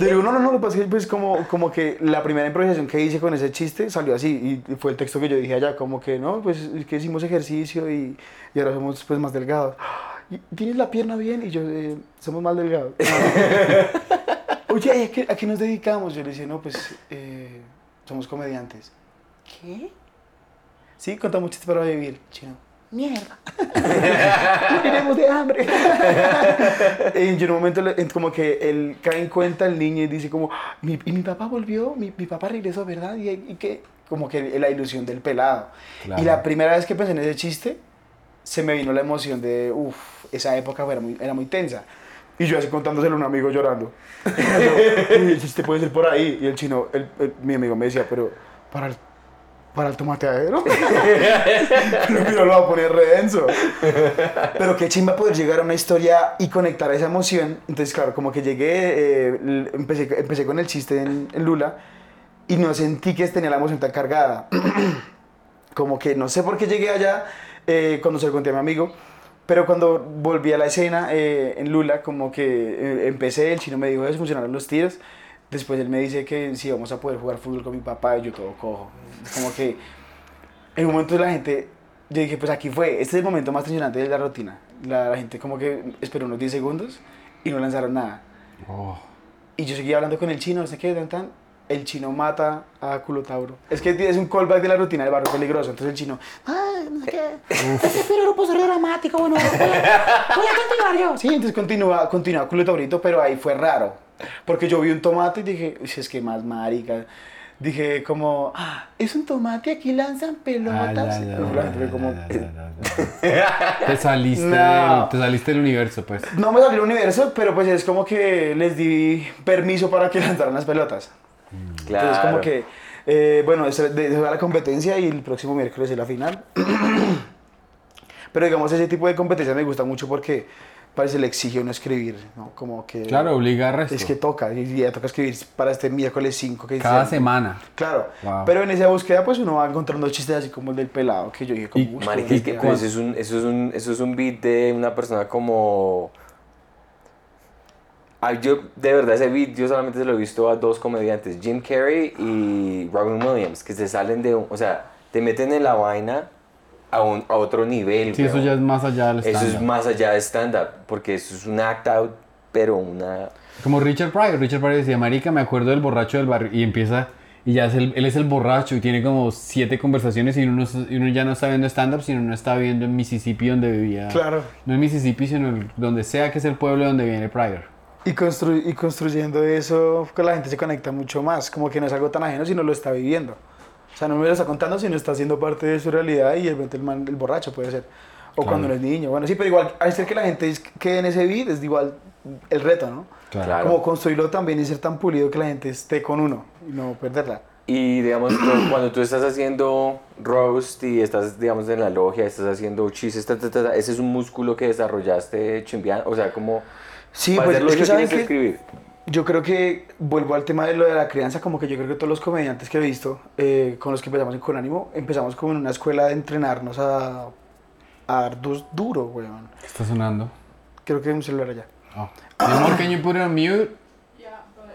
Speaker 3: Digo, no, no, no, lo que pues como, como que la primera improvisación que hice con ese chiste salió así y fue el texto que yo dije allá, como que, no, pues es que hicimos ejercicio y, ahora somos pues más delgados. "¿Y ¿Tienes la pierna bien? Y yo, "Eh, somos más delgados. Oye, ¿a qué, a qué nos dedicamos? Yo le decía, no, pues eh, somos comediantes. ¿Qué? Sí, contamos chistes para vivir. Chino, mierda. Moriremos de hambre. y en un momento, como que él cae en cuenta el niño y dice como, mi, y mi papá volvió, mi, mi papá regresó, ¿verdad? Y, y que, como que la ilusión del pelado.
Speaker 2: Claro.
Speaker 3: Y la primera vez que pensé en ese chiste, se me vino la emoción de, uff, esa época era muy, era muy tensa. Y yo así contándoselo a un amigo llorando. Yo, "Uy, el chiste puede ser por ahí. Y el chino, el- el- mi amigo me decía, pero para el, para el tomateadero. pero lo va a poner re denso. Pero qué chimba poder llegar a una historia y conectar esa emoción. Entonces, claro, como que llegué, eh, empecé, empecé con el chiste en, en Lula y no sentí que tenía la emoción tan cargada. como que no sé por qué llegué allá eh, cuando se lo conté a mi amigo, pero cuando volví a la escena eh, en Lula, como que eh, empecé, el chino me dijo, ¿es funcionaron los tiros? Después él me dice que sí, vamos a poder jugar fútbol con mi papá y yo todo cojo. Como que en un momento la gente, yo dije, pues aquí fue, este es el momento más tensionante de la rutina. La, la gente como que esperó unos 10 segundos y no lanzaron nada.
Speaker 2: oh.
Speaker 3: Y yo seguía hablando con el chino, no sé qué, tan, tan. El chino mata a Culotauro. Es que es un callback de la rutina del barrio peligroso. Entonces el chino, ay, no sé qué. Pero grupo ser dramático, bueno, voy a, voy a continuar yo. Sí, entonces continúa, continúa Culotaurito, pero ahí fue raro. Porque yo vi un tomate y dije, "Uy, es que más marica. Dije como, ah, es un tomate, aquí lanzan pelotas.
Speaker 2: Te saliste,
Speaker 3: No.
Speaker 2: del, te saliste del universo, pues.
Speaker 3: no me salió el universo, pero pues es como que les di permiso para que lanzaran las pelotas.
Speaker 4: Claro.
Speaker 3: Entonces, como que, eh, bueno, de, de la competencia y el próximo miércoles es la final. Pero digamos, ese tipo de competencia me gusta mucho porque parece le exige a uno escribir, ¿no? Como que...
Speaker 2: Claro, obliga al resto.
Speaker 3: Es que toca, y ya toca escribir para este miércoles 5 que
Speaker 2: Cada semana.
Speaker 3: Claro,
Speaker 2: Wow.
Speaker 3: pero en esa búsqueda pues uno va encontrando chistes así como el del pelado, que yo dije como...
Speaker 2: Y-
Speaker 3: "Uy,
Speaker 4: Marica, es que
Speaker 3: idea".
Speaker 4: pues, eso, es un, eso, es un, eso es un beat de una persona como... Ay, yo, de verdad, ese beat yo solamente se lo he visto a dos comediantes, Jim Carrey y Robin Williams, que se salen de un... O sea, te meten en la vaina a, un, a otro nivel.
Speaker 2: Sí, eso ya es más allá del
Speaker 4: Eso es
Speaker 2: stand-up.
Speaker 4: más allá de stand-up, porque eso es un act-out, pero una...
Speaker 2: Como Richard Pryor. Richard Pryor decía, marica, me acuerdo del borracho del barrio. Y empieza, y ya es el- él es el borracho y tiene como siete conversaciones y uno, no- y uno ya no está viendo stand-up, sino uno está viendo en Mississippi donde vivía.
Speaker 3: Claro.
Speaker 2: No en Mississippi, sino donde sea que es el pueblo donde viene Pryor.
Speaker 3: Y, constru- y construyendo eso, que la gente se conecta mucho más, como que no es algo tan ajeno, sino lo está viviendo. O sea, no me lo está contando, sino está haciendo parte de su realidad y de repente el, man, el borracho puede ser. O
Speaker 2: Claro.
Speaker 3: cuando no es niño. Bueno, sí, pero igual, al ser que la gente quede en ese beat, es igual el reto, ¿no?
Speaker 4: Claro.
Speaker 3: Como construirlo también y ser tan pulido que la gente esté con uno y no perderla.
Speaker 4: Y digamos, cuando tú estás haciendo roast y estás, digamos, en la logia, estás haciendo chistes, ta, ta, ta, ese es un músculo que desarrollaste chimbeando, o sea, como...
Speaker 3: Sí,
Speaker 4: para
Speaker 3: pues es que saben
Speaker 4: que escribir.
Speaker 3: yo creo que vuelvo al tema de lo de la crianza, como que yo creo que todos los comediantes que he visto, eh, con los que empezamos en Con Ánimo, empezamos como en una escuela de entrenarnos a, a dar dus- duro, weón.
Speaker 2: ¿Qué está sonando?
Speaker 3: Creo que hay un celular allá.
Speaker 2: Oh. Mi amor, can you put it on mute?
Speaker 5: Yeah, but.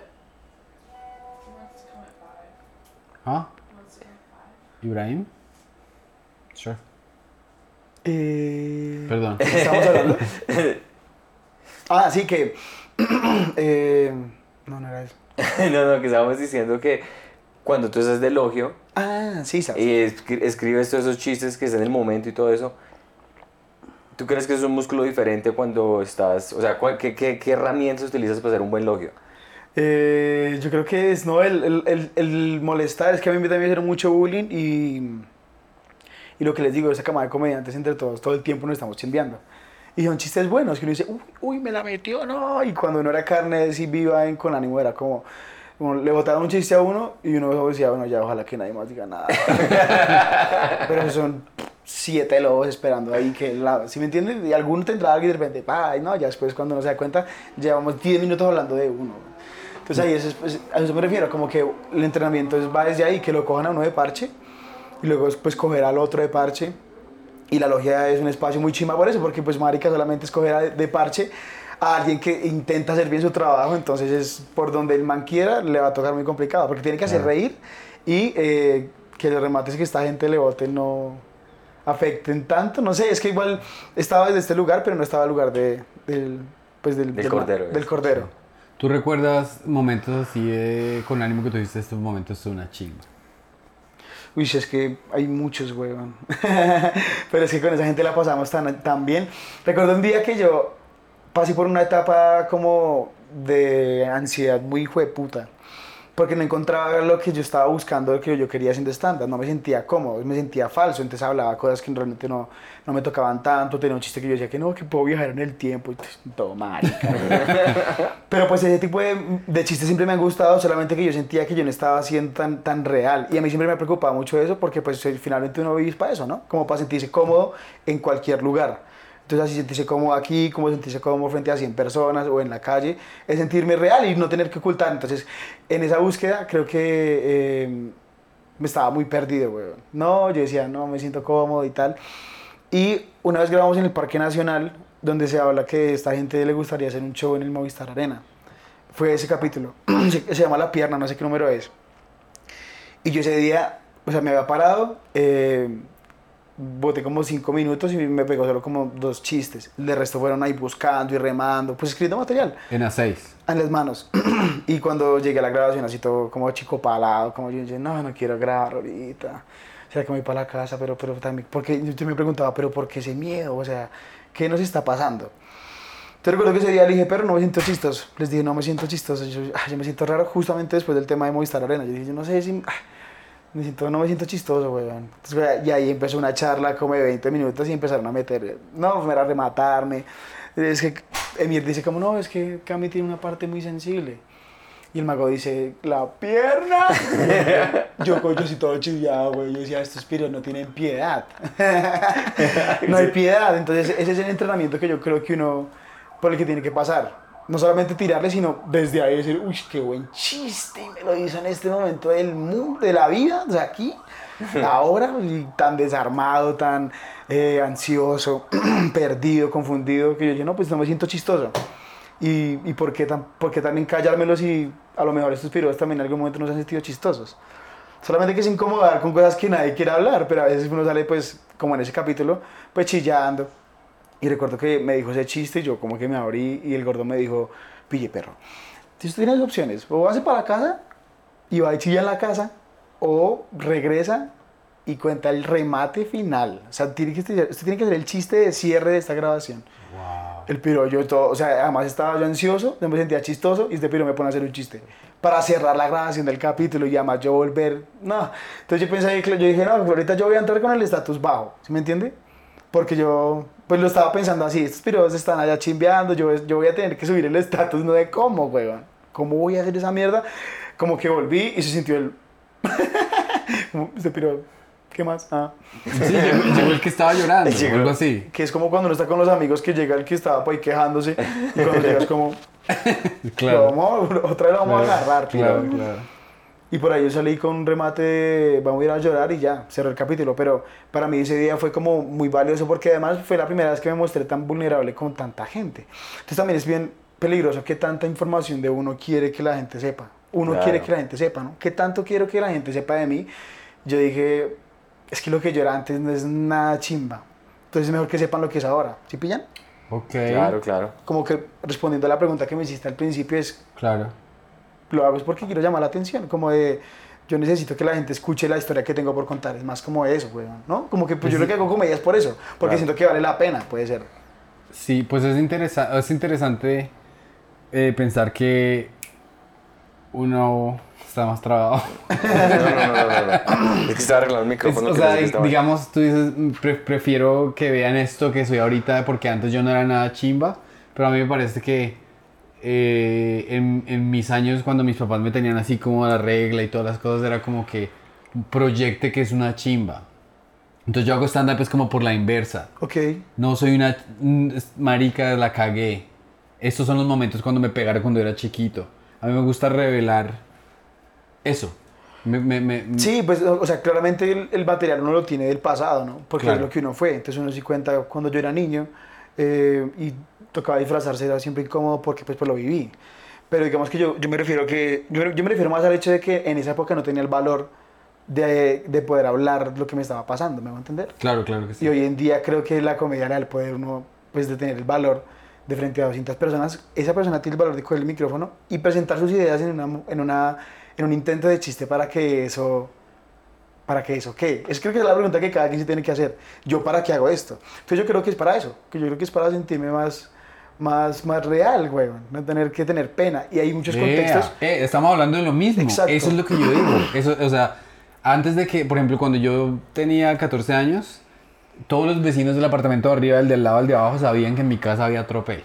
Speaker 2: ¿Ah?
Speaker 5: Five.
Speaker 2: Ibrahim? Sure.
Speaker 3: Eh,
Speaker 2: Perdón.
Speaker 3: ¿qué ¿Estamos hablando? ah, sí que... eh, no, no era eso.
Speaker 4: no, no, que estábamos diciendo que cuando tú estás de elogio
Speaker 3: Ah, sí, sabes.
Speaker 4: y escri- escribes todos esos chistes que es en el momento y todo eso, ¿Tú crees que es un músculo diferente cuando estás, o sea, qué, qué, qué herramientas utilizas para hacer un buen logio?
Speaker 3: Eh, yo creo que es, no, el, el, el, el molestar, es que a mí también me hicieron mucho bullying y, y lo que les digo, esa camada de comediantes entre todos, todo el tiempo nos estamos chimbeando. Y son chistes buenos, que uno dice, uy, uy, me la metió, no. Y cuando uno era carne así viva en, con ánimo, era como, como le botaron un chiste a uno y uno decía, bueno, ya ojalá que nadie más diga nada. Pero son siete lobos esperando ahí que la, ¿sí me entienden? Y alguno tendrá algo y de repente, ay, no, ya después cuando uno se da cuenta, llevamos 10 minutos hablando de uno. Entonces ahí es, pues, a eso me refiero, como que el entrenamiento va desde ahí, que lo cojan a uno de parche y luego pues coger al otro de parche. Y la logia es un espacio muy chima por eso, porque pues marica solamente escoger de parche a alguien que intenta hacer bien su trabajo, entonces es por donde el man quiera le va a tocar muy complicado, porque tiene que hacer reír y eh, que los remates que esta gente le bote no afecten tanto, no sé, es que igual estaba desde este lugar, pero no estaba el lugar de, del, pues del,
Speaker 4: Del
Speaker 3: ma-
Speaker 4: cordero,
Speaker 3: Del cordero.
Speaker 2: ¿Tú recuerdas momentos así de, con ánimo que tuviste estos momentos son una chimba?
Speaker 3: Uy, es que hay muchos, weón. Pero es que con esa gente la pasamos tan, tan bien. Recuerdo un día que yo pasé por una etapa como de ansiedad muy hijo de puta. Porque no encontraba lo que yo estaba buscando, lo que yo quería haciendo estándar. No me sentía cómodo, me sentía falso. Entonces hablaba cosas que realmente no, no me tocaban tanto. Tenía un chiste que yo decía que no, que puedo viajar en el tiempo. Y pues, todo marica. Pero pues ese tipo de, de chistes siempre me han gustado, solamente que yo sentía que yo no estaba siendo tan, tan real. Y a mí siempre me ha preocupado mucho eso porque pues finalmente uno vive para eso, ¿no? Como para sentirse cómodo en cualquier lugar. Entonces así sentirse cómodo aquí, como sentirse cómodo frente a 100 personas o en la calle, es sentirme real y no tener que ocultar. Entonces en esa búsqueda creo que eh, me estaba muy perdido, weón. No, yo decía, no, me siento cómodo y tal. Y una vez grabamos en el Parque Nacional, donde se habla que a esta gente le gustaría hacer un show en el Movistar Arena. Fue ese capítulo. se, se llama La Pierna, no sé qué número es. Y yo ese día, o sea, me había parado, eh, boté como cinco minutos y me pegó solo como dos chistes. El resto fueron ahí buscando y remando, pues escribiendo material
Speaker 2: En A6.
Speaker 3: en las manos. y cuando llegué a la grabación, así todo como chico palado, como yo dije, no, no quiero grabar ahorita. O sea, que me voy para la casa, pero, pero también, porque yo me preguntaba, pero ¿por qué ese miedo? O sea, ¿qué nos está pasando? Entonces recuerdo que ese día le dije, pero no me siento chistoso. Les dije, no me siento chistoso. Yo, ah, yo me siento raro justamente después del tema de Movistar Arena. Yo dije, yo no sé si... me siento, no me siento chistoso, weón. Entonces, y ahí empezó una charla como de 20 minutos y empezaron a meter, no, era rematarme. Es que Emir dice como, no, es que Cami tiene una parte muy sensible. Y el mago dice, la pierna. yo, yo sí todo chillado, güey. Yo decía, estos piros no tienen piedad. no hay piedad. Entonces, ese es el entrenamiento que yo creo que uno, por el que tiene que pasar. No solamente tirarle, sino desde ahí decir, uy, qué buen chiste. Me lo hizo en este momento del mundo, de la vida, o sea, aquí, ahora, y tan desarmado, tan eh, ansioso, perdido, confundido, que yo dije, no, pues no me siento chistoso. ¿Y, y por, qué tan, por qué también callármelo si a lo mejor estos piros también en algún momento nos han sentido chistosos? Solamente que es incomodar con cosas que nadie quiere hablar, pero a veces uno sale, pues, como en ese capítulo, pues chillando. Y recuerdo que me dijo ese chiste y yo como que me abrí y el gordo me dijo, pille perro, entonces tú tienes opciones, o vas para la casa y va y chilla en la casa, o regresa y cuenta el remate final. O sea, tiene que, usted tiene que hacer el chiste de cierre de esta grabación. El piro, yo todo, o sea, además estaba yo ansioso, yo me sentía chistoso y este piro me pone a hacer un chiste para cerrar la grabación del capítulo y además yo volver, no. Entonces yo pensé, yo dije, no, ahorita yo voy a entrar con el estatus bajo, ¿sí me entiende? Porque yo, pues lo estaba pensando así, estos piros están allá chimbeando, yo, yo voy a tener que subir el estatus, no de cómo, weón. ¿Cómo voy a hacer esa mierda? Como que volví y se sintió el... Como, este piro, ¿qué más? Ah.
Speaker 2: Sí, llegó, llegó el que estaba llorando, o
Speaker 3: Llegó-
Speaker 2: algo así.
Speaker 3: Que es como cuando uno está con los amigos que llega el que estaba ahí quejándose y cuando llegas como,
Speaker 2: Claro.
Speaker 3: vamos, otra vez lo vamos a agarrar,
Speaker 2: Claro, claro.
Speaker 3: Y por ahí yo salí con un remate, de, vamos a ir a llorar y ya, cerré el capítulo. Pero para mí ese día fue como muy valioso porque además fue la primera vez que me mostré tan vulnerable con tanta gente. Entonces también es bien peligroso que tanta información de uno quiere que la gente sepa. Uno
Speaker 4: Claro.
Speaker 3: quiere que la gente sepa, ¿no? ¿Qué tanto quiero que la gente sepa de mí? Yo dije, es que lo que yo era antes no es nada chimba. Entonces es mejor que sepan lo que es ahora. ¿Sí pillan?
Speaker 2: Ok.
Speaker 4: Claro, claro.
Speaker 3: Como que respondiendo a la pregunta que me hiciste al principio es,
Speaker 2: Claro.
Speaker 3: Lo hago es porque quiero llamar la atención, como de, yo necesito que la gente escuche la historia que tengo por contar. Es más como eso, weón, ¿no? Como que pues, yo lo que hago comedia es por eso, porque siento que vale la pena, puede ser.
Speaker 2: Sí, pues es, interesa es interesante eh, pensar que uno está más trabado.
Speaker 4: No, no, no, no, no. Es que estaba arreglando el
Speaker 2: Es-
Speaker 4: micrófono.
Speaker 2: o
Speaker 4: que
Speaker 2: sea, digamos, tú dices, "Mm, pre- prefiero que vean esto que soy ahorita porque antes yo no era nada chimba, pero a mí me parece que eh, en, en mis años cuando mis papás me tenían así como la regla y todas las cosas era como que proyecte que es una chimba. Entonces yo hago stand-up es como por la inversa.
Speaker 3: Ok.
Speaker 2: No soy una mm, marica, la cagué. Estos son los momentos cuando me pegaron cuando era chiquito. A mí me gusta revelar eso. Me, me- me-
Speaker 3: Sí, pues, o o sea, claramente el, el material uno lo tiene del pasado, ¿no? Porque
Speaker 2: Claro.
Speaker 3: es lo que uno fue. Entonces uno sí cuenta cuando yo era niño eh, y tocaba disfrazarse, era siempre incómodo porque pues, pues lo viví. Pero digamos que yo, yo me refiero que yo, yo me refiero más al hecho de que en esa época no tenía el valor de, de poder hablar lo que me estaba pasando, ¿me va a entender?
Speaker 2: Claro, claro que sí.
Speaker 3: Y hoy en día creo que la comedia le da el poder uno, pues, de tener el valor de frente a 200 personas. Esa persona tiene el valor de coger el micrófono y presentar sus ideas en, una, en, una, en un intento de chiste para que eso... ¿Para que eso qué? Es creo que es la pregunta que cada quien se tiene que hacer. ¿Yo para qué hago esto? Entonces yo creo que es para eso. Que yo creo que es para sentirme más, más, más real, güey. No tener que tener pena. Y hay muchos contextos.
Speaker 2: eh, estamos hablando de lo mismo.
Speaker 3: Exacto.
Speaker 2: Eso es lo que yo digo. Eso, o sea, antes de que, por ejemplo, cuando yo tenía 14 años, todos los vecinos del apartamento de arriba, el del lado, el de abajo, sabían que en mi casa había tropel.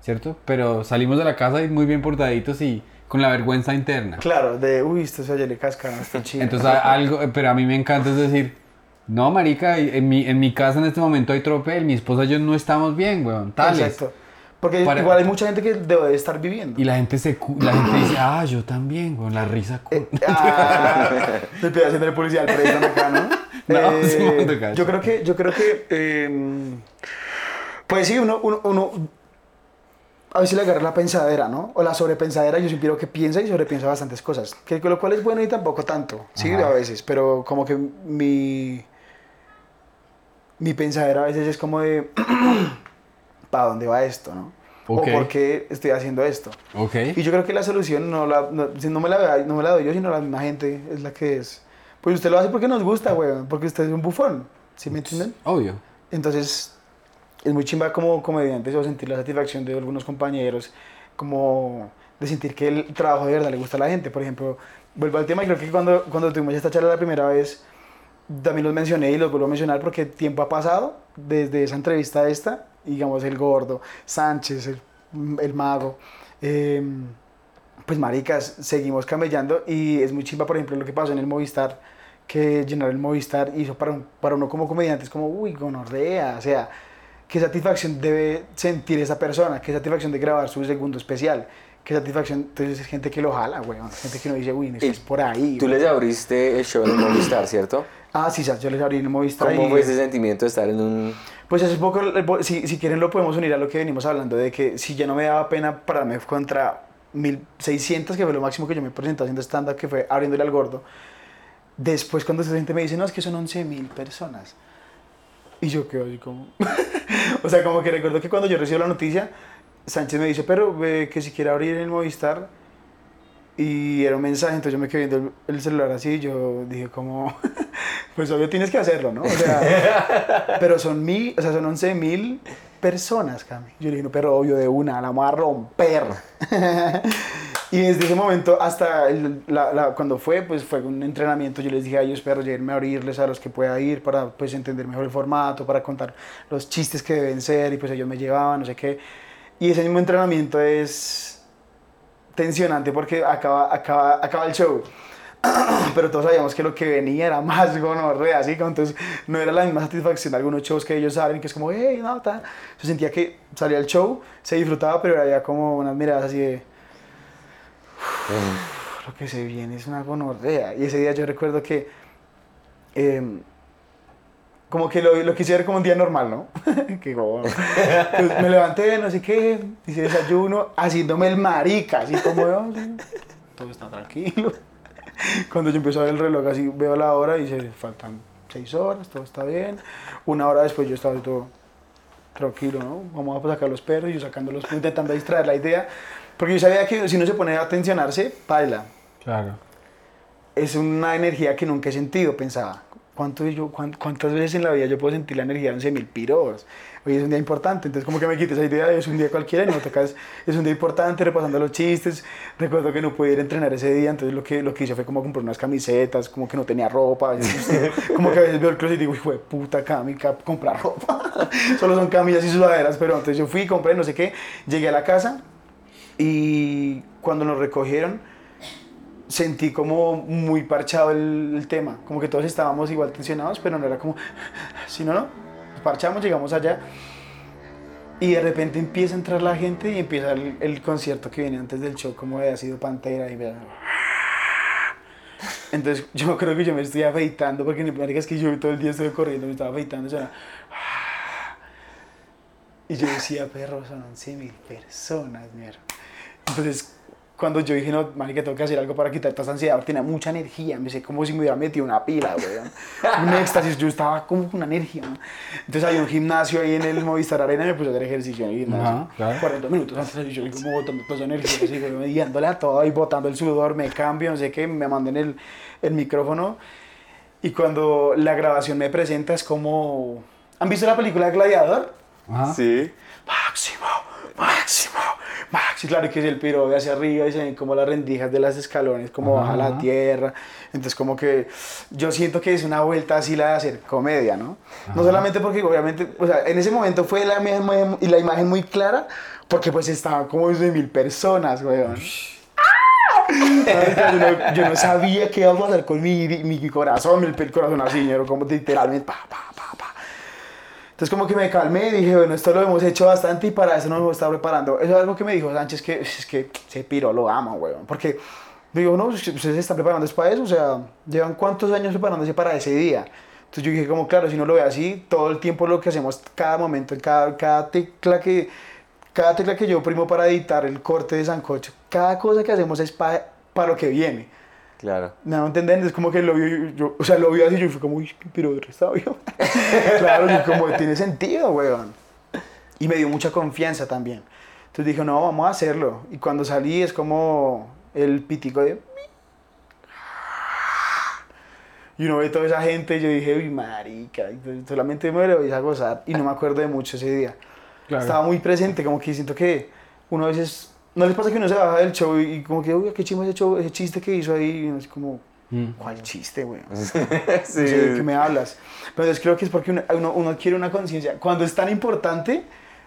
Speaker 2: ¿Cierto? Pero salimos de la casa y muy bien portaditos y con la vergüenza interna.
Speaker 3: Claro, de, uy, esto se oye le casca, no está chido.
Speaker 2: Entonces, algo, pero a mí me encanta es decir, no, marica, en mi, en mi casa en este momento hay tropel, mi esposa y yo no estamos bien, weón, tales.
Speaker 3: Exacto. Porque
Speaker 2: Para-
Speaker 3: igual hay mucha gente que debe de estar viviendo.
Speaker 2: Y la gente se la gente dice, ah, yo también, weón, la risa. cu-
Speaker 3: Ah, te estoy haciendo publicidad al préstamo acá, ¿no?
Speaker 2: No,
Speaker 3: Eh, yo creo que, yo creo que, eh, pues sí, uno, uno, uno a veces le agarra la pensadera, ¿no? O la sobrepensadera, yo siempre digo que piensa y sobrepiensa bastantes cosas, que lo cual es bueno y tampoco tanto, sí,
Speaker 2: Ajá.
Speaker 3: a veces, pero como que mi, mi pensadera a veces es como de, ¿para dónde va esto, no?
Speaker 2: Ok.
Speaker 3: O por qué estoy haciendo esto.
Speaker 2: Ok.
Speaker 3: Y yo creo que la solución no, la, no, no, me la, no me la doy yo, sino la misma gente es la que es. Pues usted lo hace porque nos gusta, weón, porque usted es un bufón, ¿sí me entienden?
Speaker 2: Obvio.
Speaker 3: Entonces, es muy chimba como comediante o sentir la satisfacción de algunos compañeros, como de sentir que el trabajo de verdad le gusta a la gente. Por ejemplo, vuelvo al tema, y creo que cuando, cuando tuvimos esta charla la primera vez, también los mencioné y los vuelvo a mencionar porque tiempo ha pasado desde esa entrevista esta, digamos, el gordo, Sánchez, el, el mago. eh, pues maricas, seguimos camellando y es muy chimba, por ejemplo, lo que pasó en el Movistar, que llenar el Movistar hizo para, un- para uno como comediante, es como, uy, gonorrea, o sea, qué satisfacción debe sentir esa persona, qué satisfacción de grabar su segundo especial, qué satisfacción, entonces es gente que lo jala, weón, gente que no dice, uy, no, es por ahí.
Speaker 4: Tú
Speaker 3: weón".
Speaker 4: les abriste el show en Movistar, ¿cierto?
Speaker 3: Ah, sí, ya, yo les abrí el Movistar.
Speaker 4: ¿Cómo
Speaker 3: y-
Speaker 4: fue ese sentimiento de estar en un...
Speaker 3: Pues hace poco, si, si quieren lo podemos unir a lo que venimos hablando, de que si ya no me daba pena pararme contra 1600, que fue lo máximo que yo me presenté haciendo stand-up, que fue abriéndole al gordo, después cuando esa gente me dice, no, es que son 11.000 personas. Y yo quedo así como... o sea, como que recuerdo que cuando yo recibo la noticia, Sánchez me dice, pero eh, que si quiere abrir el Movistar, y era un mensaje, entonces yo me quedé viendo el, el celular así y yo dije como, pues obvio tienes que hacerlo, ¿no? O sea, pero son mil, o sea, son 11 mil personas, Cami. Yo le dije, no, pero obvio de una, la vamos a romper. y desde ese momento hasta el- la- la- cuando fue, pues fue un entrenamiento, yo les dije a ellos, perros, llévenme a abrirles a los que pueda ir para pues entender mejor el formato, para contar los chistes que deben ser y pues ellos me llevaban, no sé qué. Y ese mismo entrenamiento es tensionante porque acaba, acaba, acaba el show. Pero todos sabíamos que lo que venía era más gonorrea, como entonces no era la misma satisfacción algunos shows que ellos saben, que es como, hey, no, ta. Yo sentía que salía el show, se disfrutaba, pero había como unas miradas así de, "Uf, lo que se viene es una gonorrea. Y ese día yo recuerdo que, em, como que lo, lo quise ver como un día normal, ¿no? que como, pues me levanté, no sé qué, hice desayuno, haciéndome el marica, así como yo, así, todo está tranquilo. Cuando yo empiezo a ver el reloj, así veo la hora y se faltan seis horas, todo está bien. Una hora después yo estaba todo tranquilo, ¿no? Vamos a sacar los perros y yo sacándolos, intentando distraer la idea. Porque yo sabía que si uno se pone a tensionarse, baila.
Speaker 2: Claro.
Speaker 3: es una energía que nunca he sentido, pensaba. ¿Cuánto yo, cuán- ¿Cuántas veces en la vida yo puedo sentir la energía de 11.000 piros? Hoy es un día importante, entonces como que me quité esa idea de es un día cualquiera y no tocas, es un día importante, repasando los chistes. Recuerdo que no pude ir a entrenar ese día, entonces lo que, lo que hice fue como comprar unas camisetas, como que no tenía ropa, veces, como que a veces veo el closet y digo, hijo de puta, camica, comprar ropa. Solo son camisas y sudaderas, pero entonces yo fui, compré, no sé qué, llegué a la casa y cuando nos recogieron, sentí como muy parchado el, el tema, como que todos estábamos igual tensionados, pero no era como, si no, no, nos parchamos, llegamos allá y de repente empieza a entrar la gente y empieza el, el concierto que viene antes del show, como de sido Pantera y entonces yo creo que yo me estoy afeitando porque me parece es que yo todo el día estoy corriendo, me estaba afeitando, y yo decía, perro, son 11 mil personas, mierda. Entonces, cuando yo dije, no, marica, tengo que hacer algo para quitar toda esta ansiedad, tenía mucha energía, me sé como si me hubiera metido una pila, weón. Un éxtasis, yo estaba como con una energía, ¿no? Entonces había un gimnasio ahí en el Movistar Arena y me puse a hacer ejercicio en el gimnasio.
Speaker 2: Claro.
Speaker 3: 40 minutos antes, yo como botando toda esa energía, así, weón, y dándole a todo y botando el sudor, me cambio, no sé qué, me manden el, el micrófono. Y cuando la grabación me presenta es como... ¿Han visto la película Gladiador?
Speaker 4: Sí.
Speaker 3: máximo, máximo, máximo. Claro que es el piro de hacia arriba y se ven como las rendijas de las escalones, como baja la
Speaker 2: Ajá.
Speaker 3: tierra. Entonces, como que yo siento que es una vuelta así la de hacer comedia, ¿no? No solamente porque, obviamente, o sea, en ese momento fue la imagen, la imagen muy clara, porque pues estaban como 12 mil personas, weón. yo, no, yo no sabía qué iba a pasar con mi, mi corazón, el, el corazón así, ¿no? como literalmente, pa, pa, pa. Entonces como que me calmé y dije, bueno, esto lo hemos hecho bastante y para eso nos hemos estado preparando. Eso es algo que me dijo Sánchez, que es que se piro, lo ama, weón. Porque digo, no, ustedes se están preparando es para eso, o sea, llevan cuántos años preparándose para ese día. Entonces yo dije, como claro, si no lo ve así, todo el tiempo lo que hacemos, cada momento, en cada, cada tecla que... Cada tecla que yo primo para editar el corte de Sancocho, cada cosa que hacemos es para para lo que viene.
Speaker 4: Claro.
Speaker 3: Me van a entender, es como que lo vi, yo, o sea, lo vi así, yo fui como, uy, pero de sabio. claro, y como tiene sentido, weón. Y me dio mucha confianza también. Entonces dije, no, vamos a hacerlo. Y cuando salí es como el pitico de... Y uno ve toda esa gente y yo dije, uy, marica, solamente me lo voy a gozar. Y no me acuerdo de mucho ese día.
Speaker 2: Claro.
Speaker 3: Estaba muy presente, como que siento que uno a veces... ¿No les pasa que uno se baja del show y, y como que, uy, qué chimo ese, show, ese chiste que hizo ahí? Y uno es como,
Speaker 2: Mm.
Speaker 3: ¿cuál chiste, güey?
Speaker 4: Sí.
Speaker 3: No sé de qué me hablas. Pero entonces creo que es porque uno, uno, uno quiere una conciencia. Cuando es tan importante,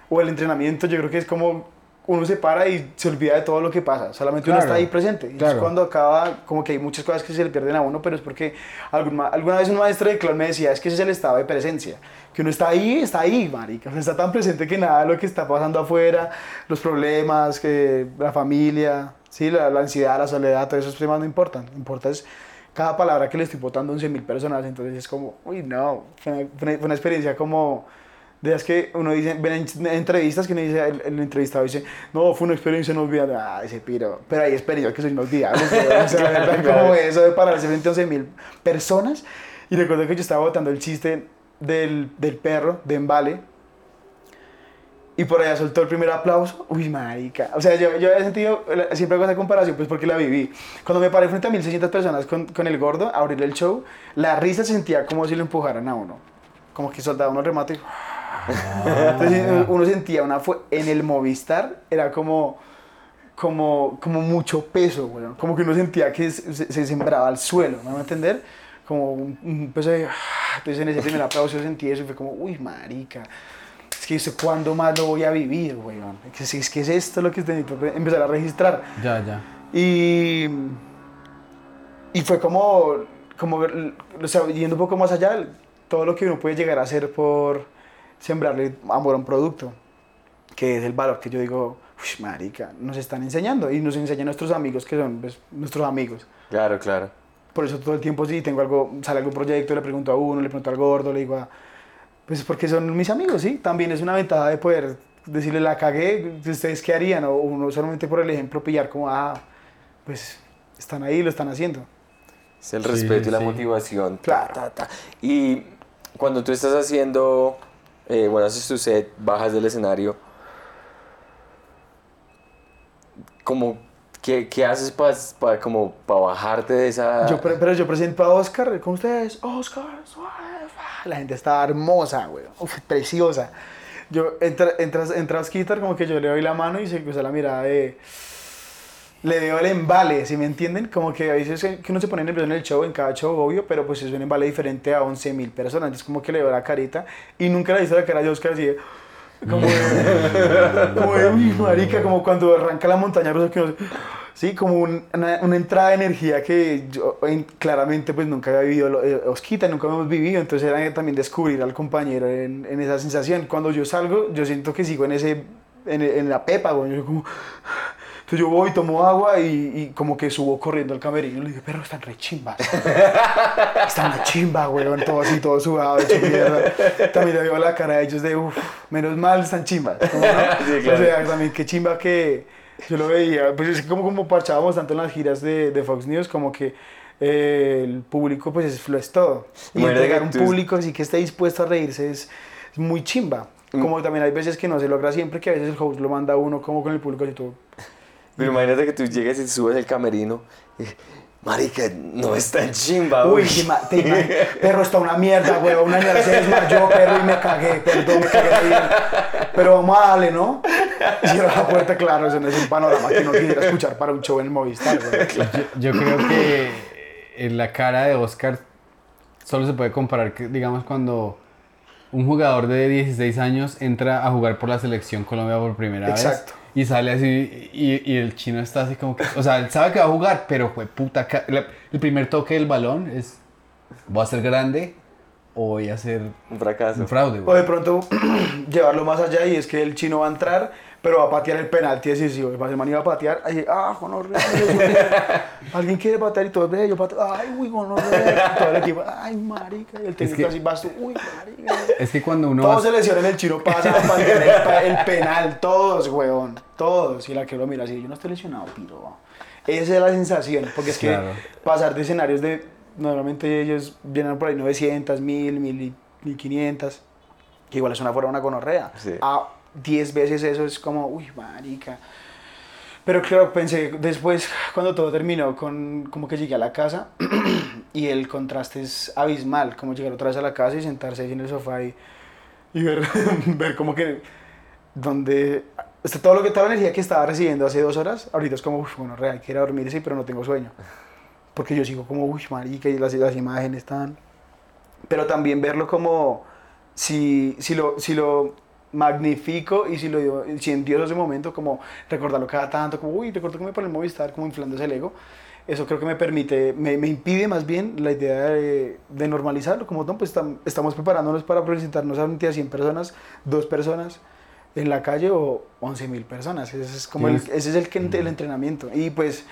Speaker 3: o el entrenamiento, yo creo que es como uno se para y se olvida de todo lo que pasa. Solamente uno
Speaker 2: Claro,
Speaker 3: está ahí presente. Y es
Speaker 2: claro.
Speaker 3: cuando acaba, como que hay muchas cosas que se le pierden a uno, pero es porque algún ma- alguna vez un maestro de clown me decía, es que ese es el estado de presencia. Que uno está ahí, está ahí, marica. O sea, está tan presente que nada lo que está pasando afuera, los problemas, que la familia, sí, la, la ansiedad, la soledad, todos esos temas no importan. Importa es cada palabra que le estoy botando a 11 mil personas, entonces es como, uy, no, fue una- fue una experiencia como, de las que uno dice, ven en, en entrevistas que uno dice, el, el entrevistado dice, no, fue una experiencia inolvidable, ah, ese piro, pero hay experiencias que son inolvidables, o sea, como eso de pararse frente a 11 mil personas, y recuerdo que yo estaba botando el chiste del, del perro, de Embale, y por allá soltó el primer aplauso. Uy, marica. O sea, yo, yo había sentido, siempre hago esa comparación, pues porque la viví. Cuando me paré frente a 1600 personas con, con el gordo, a abrir el show, la risa se sentía como si lo empujaran a uno. Como que soltaba uno el remate y... Entonces uno sentía una... fue En el Movistar era como... Como, como mucho peso, weón. Como que uno sentía que se, se- se sembraba al suelo, ¿me van a entender? Como un, un peso de... Entonces en ese primer aplauso yo sentí eso y fue como, uy, marica. Es que eso, ¿cuándo más lo voy a vivir, weón? Es que, es que es esto lo que necesito empezar a registrar.
Speaker 2: Ya, ya.
Speaker 3: Y, y fue como, como, o sea, yendo un poco más allá, todo lo que uno puede llegar a hacer por sembrarle amor a un producto, que es el valor que yo digo, uy, marica, nos están enseñando y nos enseñan nuestros amigos que son pues, nuestros amigos.
Speaker 4: Claro, claro.
Speaker 3: Por eso todo el tiempo si tengo algo, sale algún proyecto, le pregunto a uno, le pregunto al gordo, le digo a, pues porque son mis amigos, ¿sí? También es una ventaja de poder decirle la cagué, ¿ustedes qué harían? O uno solamente por el ejemplo pillar como, ah, pues están ahí, lo están haciendo.
Speaker 4: Es el
Speaker 2: Sí,
Speaker 4: respeto y la
Speaker 2: sí.
Speaker 4: motivación.
Speaker 3: Claro.
Speaker 4: Ta, ta, ta. Y cuando tú estás haciendo, eh, bueno, haces tu set, bajas del escenario, como, ¿Qué, qué haces para como para bajarte de esa...
Speaker 3: Yo, pre- pero yo presento a Oscar con ustedes. Oscar, fa. la gente está hermosa, güey. Uf, preciosa. Yo entra, entras, entra Osquitar, como que yo le doy la mano y se cruza la mirada de. Le veo el embale, ¿sí me entienden? Como que a veces que uno se pone nervioso en el show, en cada show, obvio, pero pues es un embale diferente a 11 mil personas. Entonces, como que le veo la carita y nunca le visto la cara de Oscar así de. Como de, como de, uy, marica, como cuando arranca la montaña rusa que uno- Sí, como un- una, una entrada de energía que yo en- claramente pues nunca había vivido, eh, Osquita, nunca hemos vivido, entonces era también descubrir al compañero en, en esa sensación. Cuando yo salgo, yo siento que sigo en ese, en, en la pepa, güey, yo como... Entonces yo voy, tomo agua y, y como que subo corriendo al camerino y le digo, pero están re chimbas. Están una chimba, güey, todo así, todo sudado, hecho mierda. También le veo la cara de ellos de, uff, menos mal están chimbas. ¿cómo no?
Speaker 4: Sí, claro.
Speaker 3: O sea, también qué chimba que yo lo veía. Pues es que como, como parchábamos tanto en las giras de, de Fox News, como que eh, el público pues es, lo es todo. Y
Speaker 4: Imagínate
Speaker 3: entregar un
Speaker 4: tú-
Speaker 3: público así que esté dispuesto a reírse es, es muy chimba.
Speaker 4: Mm.
Speaker 3: Como también hay veces que no se logra siempre, que a veces el host lo manda a uno como con el público y todo.
Speaker 4: Pero imagínate que tú llegues y subes el camerino. y, Marica, no es tan chimba.
Speaker 3: Uy,
Speaker 4: uy".
Speaker 3: te perro está una mierda, güey. Una mierda se desmayó, perro, y me cagué, perdón, me cagué bien. Pero vamos a darle, ¿no? Y cierra la puerta, claro, eso no es un panorama que uno quisiera escuchar para un show en el Movistar, güey.
Speaker 2: Yo, yo creo que en la cara de Oscar solo se puede comparar, que, digamos, cuando un jugador de 16 años entra a jugar por la selección Colombia por primera
Speaker 3: Exacto.
Speaker 2: vez y sale así y, y el chino está así como que, o sea, él sabe que va a jugar, pero fue puta, el primer toque del balón es, voy a ser grande o voy a ser
Speaker 4: Un fracaso.
Speaker 2: un fraude.
Speaker 3: O de pronto llevarlo más allá y es que el chino va a entrar, pero va a patear el penalti decisivo. El man iba a patear, ahí, ah, gonorrea. Alguien quiere patear y todo, ve, yo pateo, ay, uy, gonorrea. Y todo el equipo, ay, marica. Y el técnico
Speaker 2: que-
Speaker 3: así, vas tú, uy, marica.
Speaker 2: Es que cuando uno...
Speaker 3: Todos
Speaker 2: va-
Speaker 3: se lesionan, el chino pasa a patear el, penal, todos, weón, todos. Y la que lo mira así, yo no estoy lesionado, piro. Esa es la sensación, porque es que
Speaker 2: Claro.
Speaker 3: pasar de escenarios de, normalmente ellos vienen por ahí 900, 1000, 1000 y 1500, que igual es una fuera una gonorrea.
Speaker 4: Sí.
Speaker 3: A 10 veces eso es como, uy, marica. Pero claro, pensé después, cuando todo terminó, con, como que llegué a la casa y el contraste es abismal, como llegar otra vez a la casa y sentarse ahí en el sofá y, y ver, ver como que donde sea, todo lo que toda la energía que estaba recibiendo hace dos horas, ahorita es como, uff, bueno, real, quiero dormir, sí, pero no tengo sueño. Porque yo sigo como, uy, marica, y las, las imágenes están... Pero también verlo como, si, si, lo, si lo magnifico y si lo si entiendo ese momento, como recordarlo cada tanto, como, uy, recuerdo que me pone el Movistar, como inflándose el ego, eso creo que me permite, me, me impide más bien la idea de, de normalizarlo, como, no, pues tam- estamos preparándonos para presentarnos a un día 100 personas, dos personas en la calle o 11 mil personas, ese es como el, ese es el, que- el entrenamiento, y pues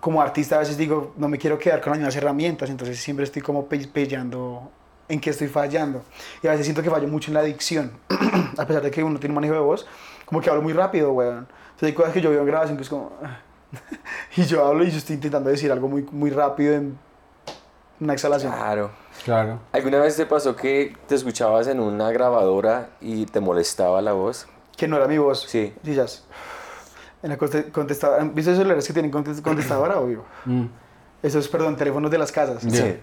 Speaker 3: como artista a veces digo, no me quiero quedar con las mismas herramientas, entonces siempre estoy como pe- pellando en qué estoy fallando. Y a veces siento que fallo mucho en la dicción, a pesar de que uno tiene un manejo de voz, como que hablo muy rápido, weón. Entonces hay cosas que yo veo en grabación que es como... y yo hablo y yo estoy intentando decir algo muy, muy rápido en una exhalación.
Speaker 4: Claro.
Speaker 2: Claro.
Speaker 4: ¿Alguna vez te pasó que te escuchabas en una grabadora y te molestaba la voz?
Speaker 3: Que no era mi voz.
Speaker 4: Sí.
Speaker 3: Sí, ya. En la conte- contestadora, ¿viste esos celulares que tienen conte- contestadora, obvio?
Speaker 2: Mm.
Speaker 3: Esos, perdón, teléfonos de las casas.
Speaker 2: Sí.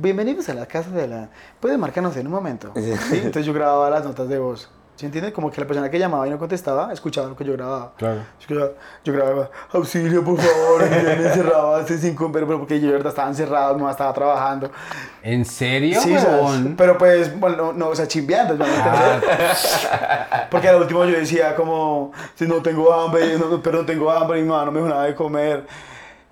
Speaker 3: Bienvenidos a la casa de la... Puede marcarnos en un momento. ¿Sí? Entonces yo grababa las notas de voz. ¿Sí entiendes? Como que la persona que llamaba y no contestaba, escuchaba lo que yo grababa.
Speaker 2: Claro.
Speaker 3: Yo, yo grababa, auxilio, por favor, y me encerraba hace cinco, pero, porque yo verdad estaba encerrado, no estaba trabajando.
Speaker 2: ¿En serio,
Speaker 3: Sí, ¿sabes? pero pues, bueno, no, no, o sea, chimbeando, ¿me entiendes? Porque al último yo decía como, si no tengo hambre, no, pero no tengo hambre, mi mamá no me dijo nada de comer.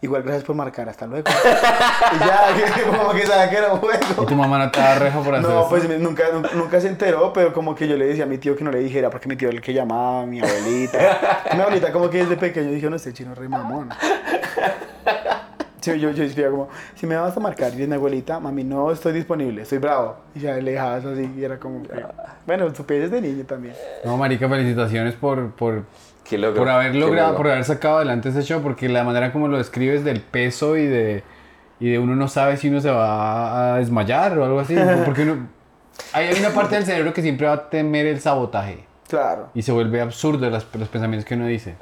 Speaker 3: Igual gracias por marcar, hasta luego. y ya, como que sabía que era un
Speaker 2: ¿Y
Speaker 3: juego.
Speaker 2: tu mamá no te da rejo por hacer
Speaker 3: No,
Speaker 2: eso?
Speaker 3: pues nunca, nunca, se enteró, pero como que yo le decía a mi tío que no le dijera, porque mi tío era el que llamaba, mi abuelita. mi abuelita como que desde pequeño dijo, no, este chino es re mamón. Sí, yo, yo decía como, si me vas a marcar, y mi abuelita, mami, no estoy disponible, estoy bravo. Y ya le dejaba eso así, y era como, que- bueno, tu pies de niño también.
Speaker 2: No, marica, felicitaciones por, por,
Speaker 4: ¿Qué logro?
Speaker 2: por haber
Speaker 4: ¿Qué
Speaker 2: logrado, por haber sacado adelante ese show, porque la manera como lo describes del peso y de, y de uno no sabe si uno se va a desmayar o algo así, porque uno... Hay una parte del cerebro que siempre va a temer el sabotaje
Speaker 3: Claro.
Speaker 2: y se vuelve absurdo las- los pensamientos que uno dice.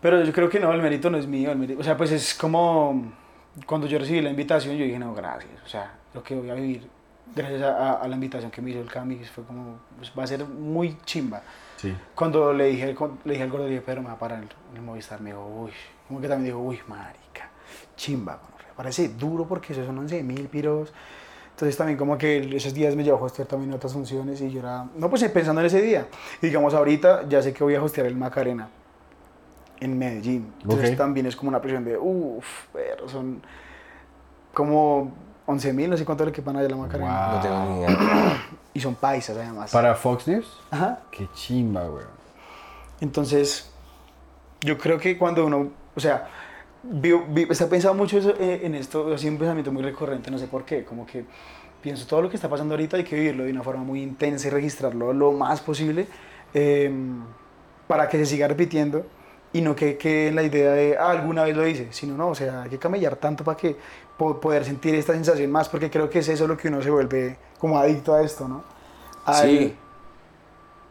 Speaker 3: Pero yo creo que no, el mérito no es mío. El mérito, o sea, pues es como cuando yo recibí la invitación, yo dije, no, gracias. O sea, lo que voy a vivir gracias a, a- a la invitación que me hizo el Cami fue como, pues, va a ser muy chimba.
Speaker 2: Sí.
Speaker 3: Cuando le dije, le dije al gordo, le dije, Pedro, me va a parar el, el Movistar, me dijo, uy, como que también dijo, uy, marica, chimba, gonorrea. parece duro porque esos son 11 mil piros. Entonces también como que esos días me llevó a hostear también otras funciones y yo era, no pues pensando en ese día. Y digamos ahorita ya sé que voy a hostear el Macarena en Medellín. Entonces también es como una presión de, uff, pero son como 11 mil, no sé cuánto le quepan allá a la Macarena.
Speaker 2: Wow.
Speaker 4: No tengo ni idea.
Speaker 3: Y son paisas además.
Speaker 2: Para Fox News,
Speaker 3: Ajá.
Speaker 2: qué chimba, güey.
Speaker 3: Entonces, yo creo que cuando uno, o sea, vi- vi- está pensado mucho eso, eh, en esto, así un pensamiento muy recurrente, no sé por qué, como que pienso todo lo que está pasando ahorita hay que vivirlo de una forma muy intensa y registrarlo lo más posible eh, para que se siga repitiendo y no que en la idea de, ah, alguna vez lo hice, sino no, o sea, hay que camellar tanto para que po- poder sentir esta sensación más, porque creo que es eso lo que uno se vuelve como adicto a esto, ¿no? Al-
Speaker 4: Sí.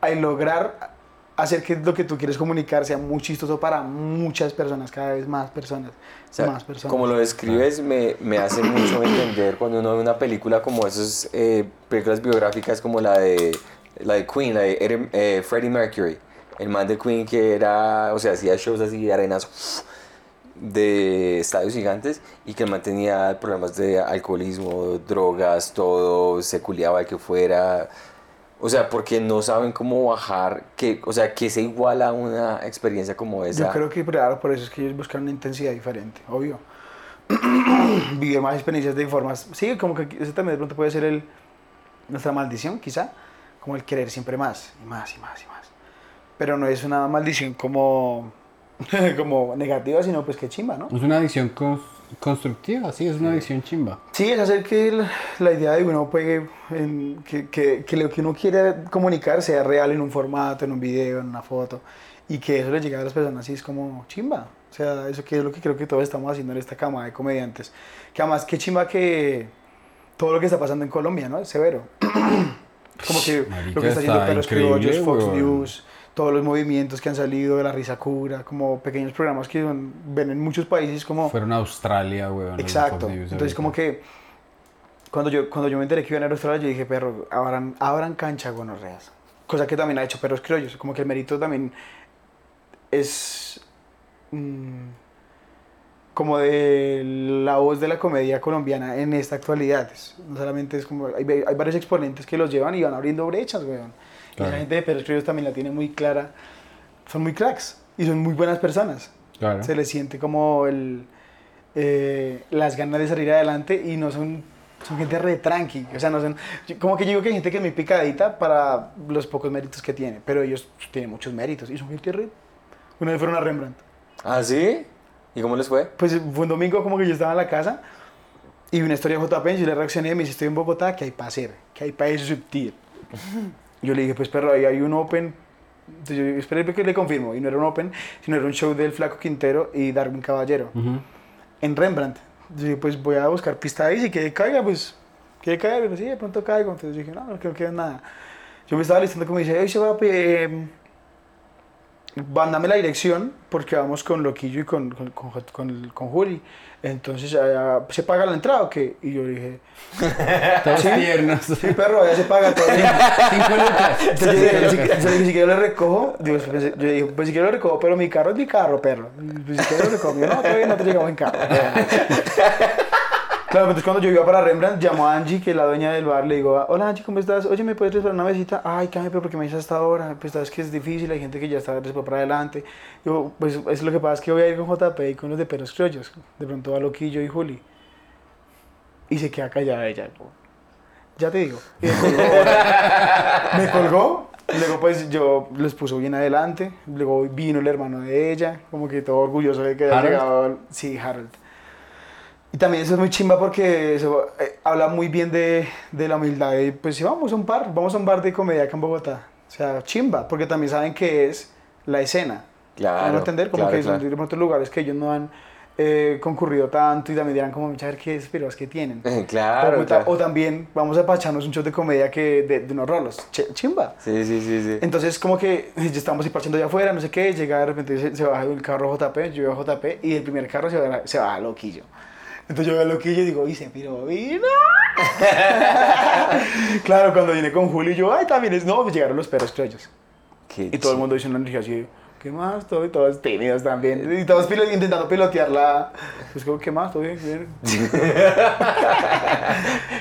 Speaker 3: al lograr hacer que lo que tú quieres comunicar sea muy chistoso para muchas personas, cada vez más personas,
Speaker 4: O sea,
Speaker 3: más personas.
Speaker 4: como lo describes, me, me hace mucho entender cuando uno ve una película como esas eh, películas biográficas como la de, la de Queen, la de Eddie- eh, Freddie Mercury. El man de Queen que era, o sea, hacía shows así de arenas de estadios gigantes y que el man tenía problemas de alcoholismo, drogas, todo, se culiaba el que fuera. O sea, porque no saben cómo bajar, que, o sea, que se iguala a una experiencia como esa.
Speaker 3: Yo creo que claro, por eso es que ellos buscan una intensidad diferente, obvio. Vivir más experiencias de formas. Sí, como que ese también de pronto puede ser nuestra maldición, quizá. Como el querer siempre más, y más, y más, y más. Pero no es una maldición como, como negativa, sino pues que chimba, ¿no?
Speaker 2: Es una adicción cons- constructiva, sí, es una adicción chimba.
Speaker 3: Sí, es hacer que el- la idea de uno puede, en- que, que, que lo que uno quiere comunicar sea real en un formato, en un video, en una foto, y que eso le llegue a las personas y es como chimba. O sea, eso que es lo que creo que todos estamos haciendo en esta cama de comediantes. Que además, qué chimba que todo lo que está pasando en Colombia, ¿no? Es severo. como que
Speaker 2: Marica,
Speaker 3: lo que está haciendo Perros Criollos, Fox. News, todos los movimientos que han salido de la risa cura, como pequeños programas que son- ven en muchos países como...
Speaker 2: Fueron a Australia, güey.
Speaker 3: Exacto. Entonces, como que cuando yo, cuando yo me enteré que iban a Australia, yo dije, perro, abran, abran cancha gonorreas. Cosa que también ha hecho Perros Criollos. Como que el mérito también es mm, como de la voz de la comedia colombiana en esta actualidad. Es- No solamente es como, hay, hay varios exponentes que los llevan y van abriendo brechas, weón. Y
Speaker 2: Claro.
Speaker 3: la gente de Perros Criollos también la tiene muy clara. Son muy cracks y son muy buenas personas
Speaker 2: Claro.
Speaker 3: se les siente como el, eh, las ganas de salir adelante y no son, son gente re tranqui. O sea, no son, como que yo digo que hay gente que es muy picadita para los pocos méritos que tiene, pero ellos tienen muchos méritos y son gente re... Una vez fueron a Rembrandt.
Speaker 4: ¿Ah, sí? ¿Y cómo les fue?
Speaker 3: Pues fue un domingo como que yo estaba en la casa y vi una historia de JP y yo le reaccioné y me dice, estoy en Bogotá, ¿qué hay para hacer? ¿Qué hay para subtil? Yo le dije, pues perro, ahí hay un open. Entonces yo esperé que le confirmo. Y no era un open, sino era un show del Flaco Quintero y Darwin Caballero
Speaker 2: Ujú.
Speaker 3: en Rembrandt. Yo dije, pues voy a buscar pista ahí, si que caiga, pues que caiga, pero sí, de pronto caigo. Entonces dije, no, no creo que nada. Yo me estaba listando como dice, hoy se va a... Eh, mándame la dirección porque vamos con Loquillo y con, con, con, con, con Juli. Entonces, allá, ¿se paga la entrada o qué? Y yo dije,
Speaker 2: Todos
Speaker 3: ¿Sí?
Speaker 2: tiernos.
Speaker 3: sí, perro, ya se paga todo.
Speaker 2: Cinco lucas.
Speaker 3: Entonces yo dije, si, entonces dije, si quiero lo recojo, digo, pensé- yo dije, pues si quiero lo recojo, pero mi carro es mi carro, perro. Pues si quiero lo recojo, yo no, todavía no te llegamos en carro. Claro, entonces cuando yo iba para Rembrandt, llamó a Angie, que es la dueña del bar, le digo, hola Angie, ¿cómo estás? Oye, ¿me puedes reservar una mesita? Ay, Cami, pero ¿por qué me dices hasta ahora? Pues sabes que es difícil, hay gente que ya está reservada para adelante. Yo, pues es lo que pasa es que voy a ir con JP y con los de Perros Criollos. De pronto va Loquillo y Juli. Y se queda callada ella. Ya te digo. Y me colgó. me colgó. Luego pues yo los puso bien adelante. Luego vino el hermano de ella, como que todo orgulloso de que
Speaker 2: ¿Harold?
Speaker 3: llegado. Sí, Harold. Y también eso es muy chimba porque eso eh, habla muy bien de, de la humildad. Y pues sí, vamos a un bar, vamos a un bar de comedia acá en Bogotá. O sea, chimba, porque también saben que es la escena.
Speaker 4: Claro,
Speaker 3: Van a entender como
Speaker 4: claro,
Speaker 3: que son
Speaker 4: claro.
Speaker 3: de otros lugares que ellos no han eh, concurrido tanto y también dirán como, mucha ver qué esperos que tienen.
Speaker 4: Claro, claro.
Speaker 3: o también vamos a pacharnos un show de comedia que de, de unos rolos, Ch- chimba.
Speaker 4: Sí, sí, sí, sí.
Speaker 3: Entonces como que ya estamos ahí parchando allá afuera, no sé qué, llega de repente se, se baja el carro JP, yo a JP y el primer carro se va, se va a Loquillo. Entonces yo veo a Loquillo y digo, y se piró, vino. claro, cuando vine con Julio y yo, ay, también es, no, pues llegaron los perros criollos.
Speaker 4: Qué
Speaker 3: Y todo el mundo dice una energía así, ¿qué más? Todo, y todos tímidos también. Y todos pilo- intentando pilotearla. Pues como, ¿qué más? ¿Todo bien? bien?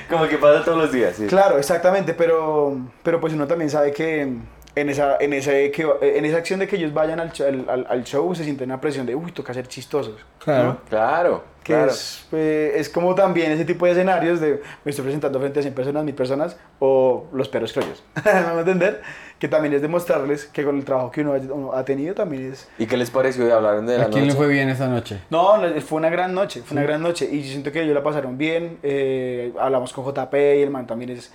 Speaker 4: Como que pasa todos los días, sí.
Speaker 3: Claro, exactamente, pero, pero pues uno también sabe que en esa, en, ese, que, en esa acción de que ellos vayan al, al- al show se siente una presión de, uy, toca ser chistosos.
Speaker 2: Claro.
Speaker 3: ¿no?
Speaker 4: Claro,
Speaker 3: Que
Speaker 4: claro.
Speaker 3: es, eh, es como también ese tipo de escenarios de me estoy presentando frente a 100 personas, 1000 personas o los perros criollos. ¿Me van a entender? Que también es demostrarles que con el trabajo que uno, ha- uno ha tenido también es...
Speaker 4: ¿Y qué les pareció? ¿Hablaron de la
Speaker 2: ¿A quién le
Speaker 4: noche?
Speaker 2: fue bien esa noche?
Speaker 3: No, no, fue una gran noche, fue una gran noche y yo siento que ellos la pasaron bien, eh, hablamos con JP y el man también es,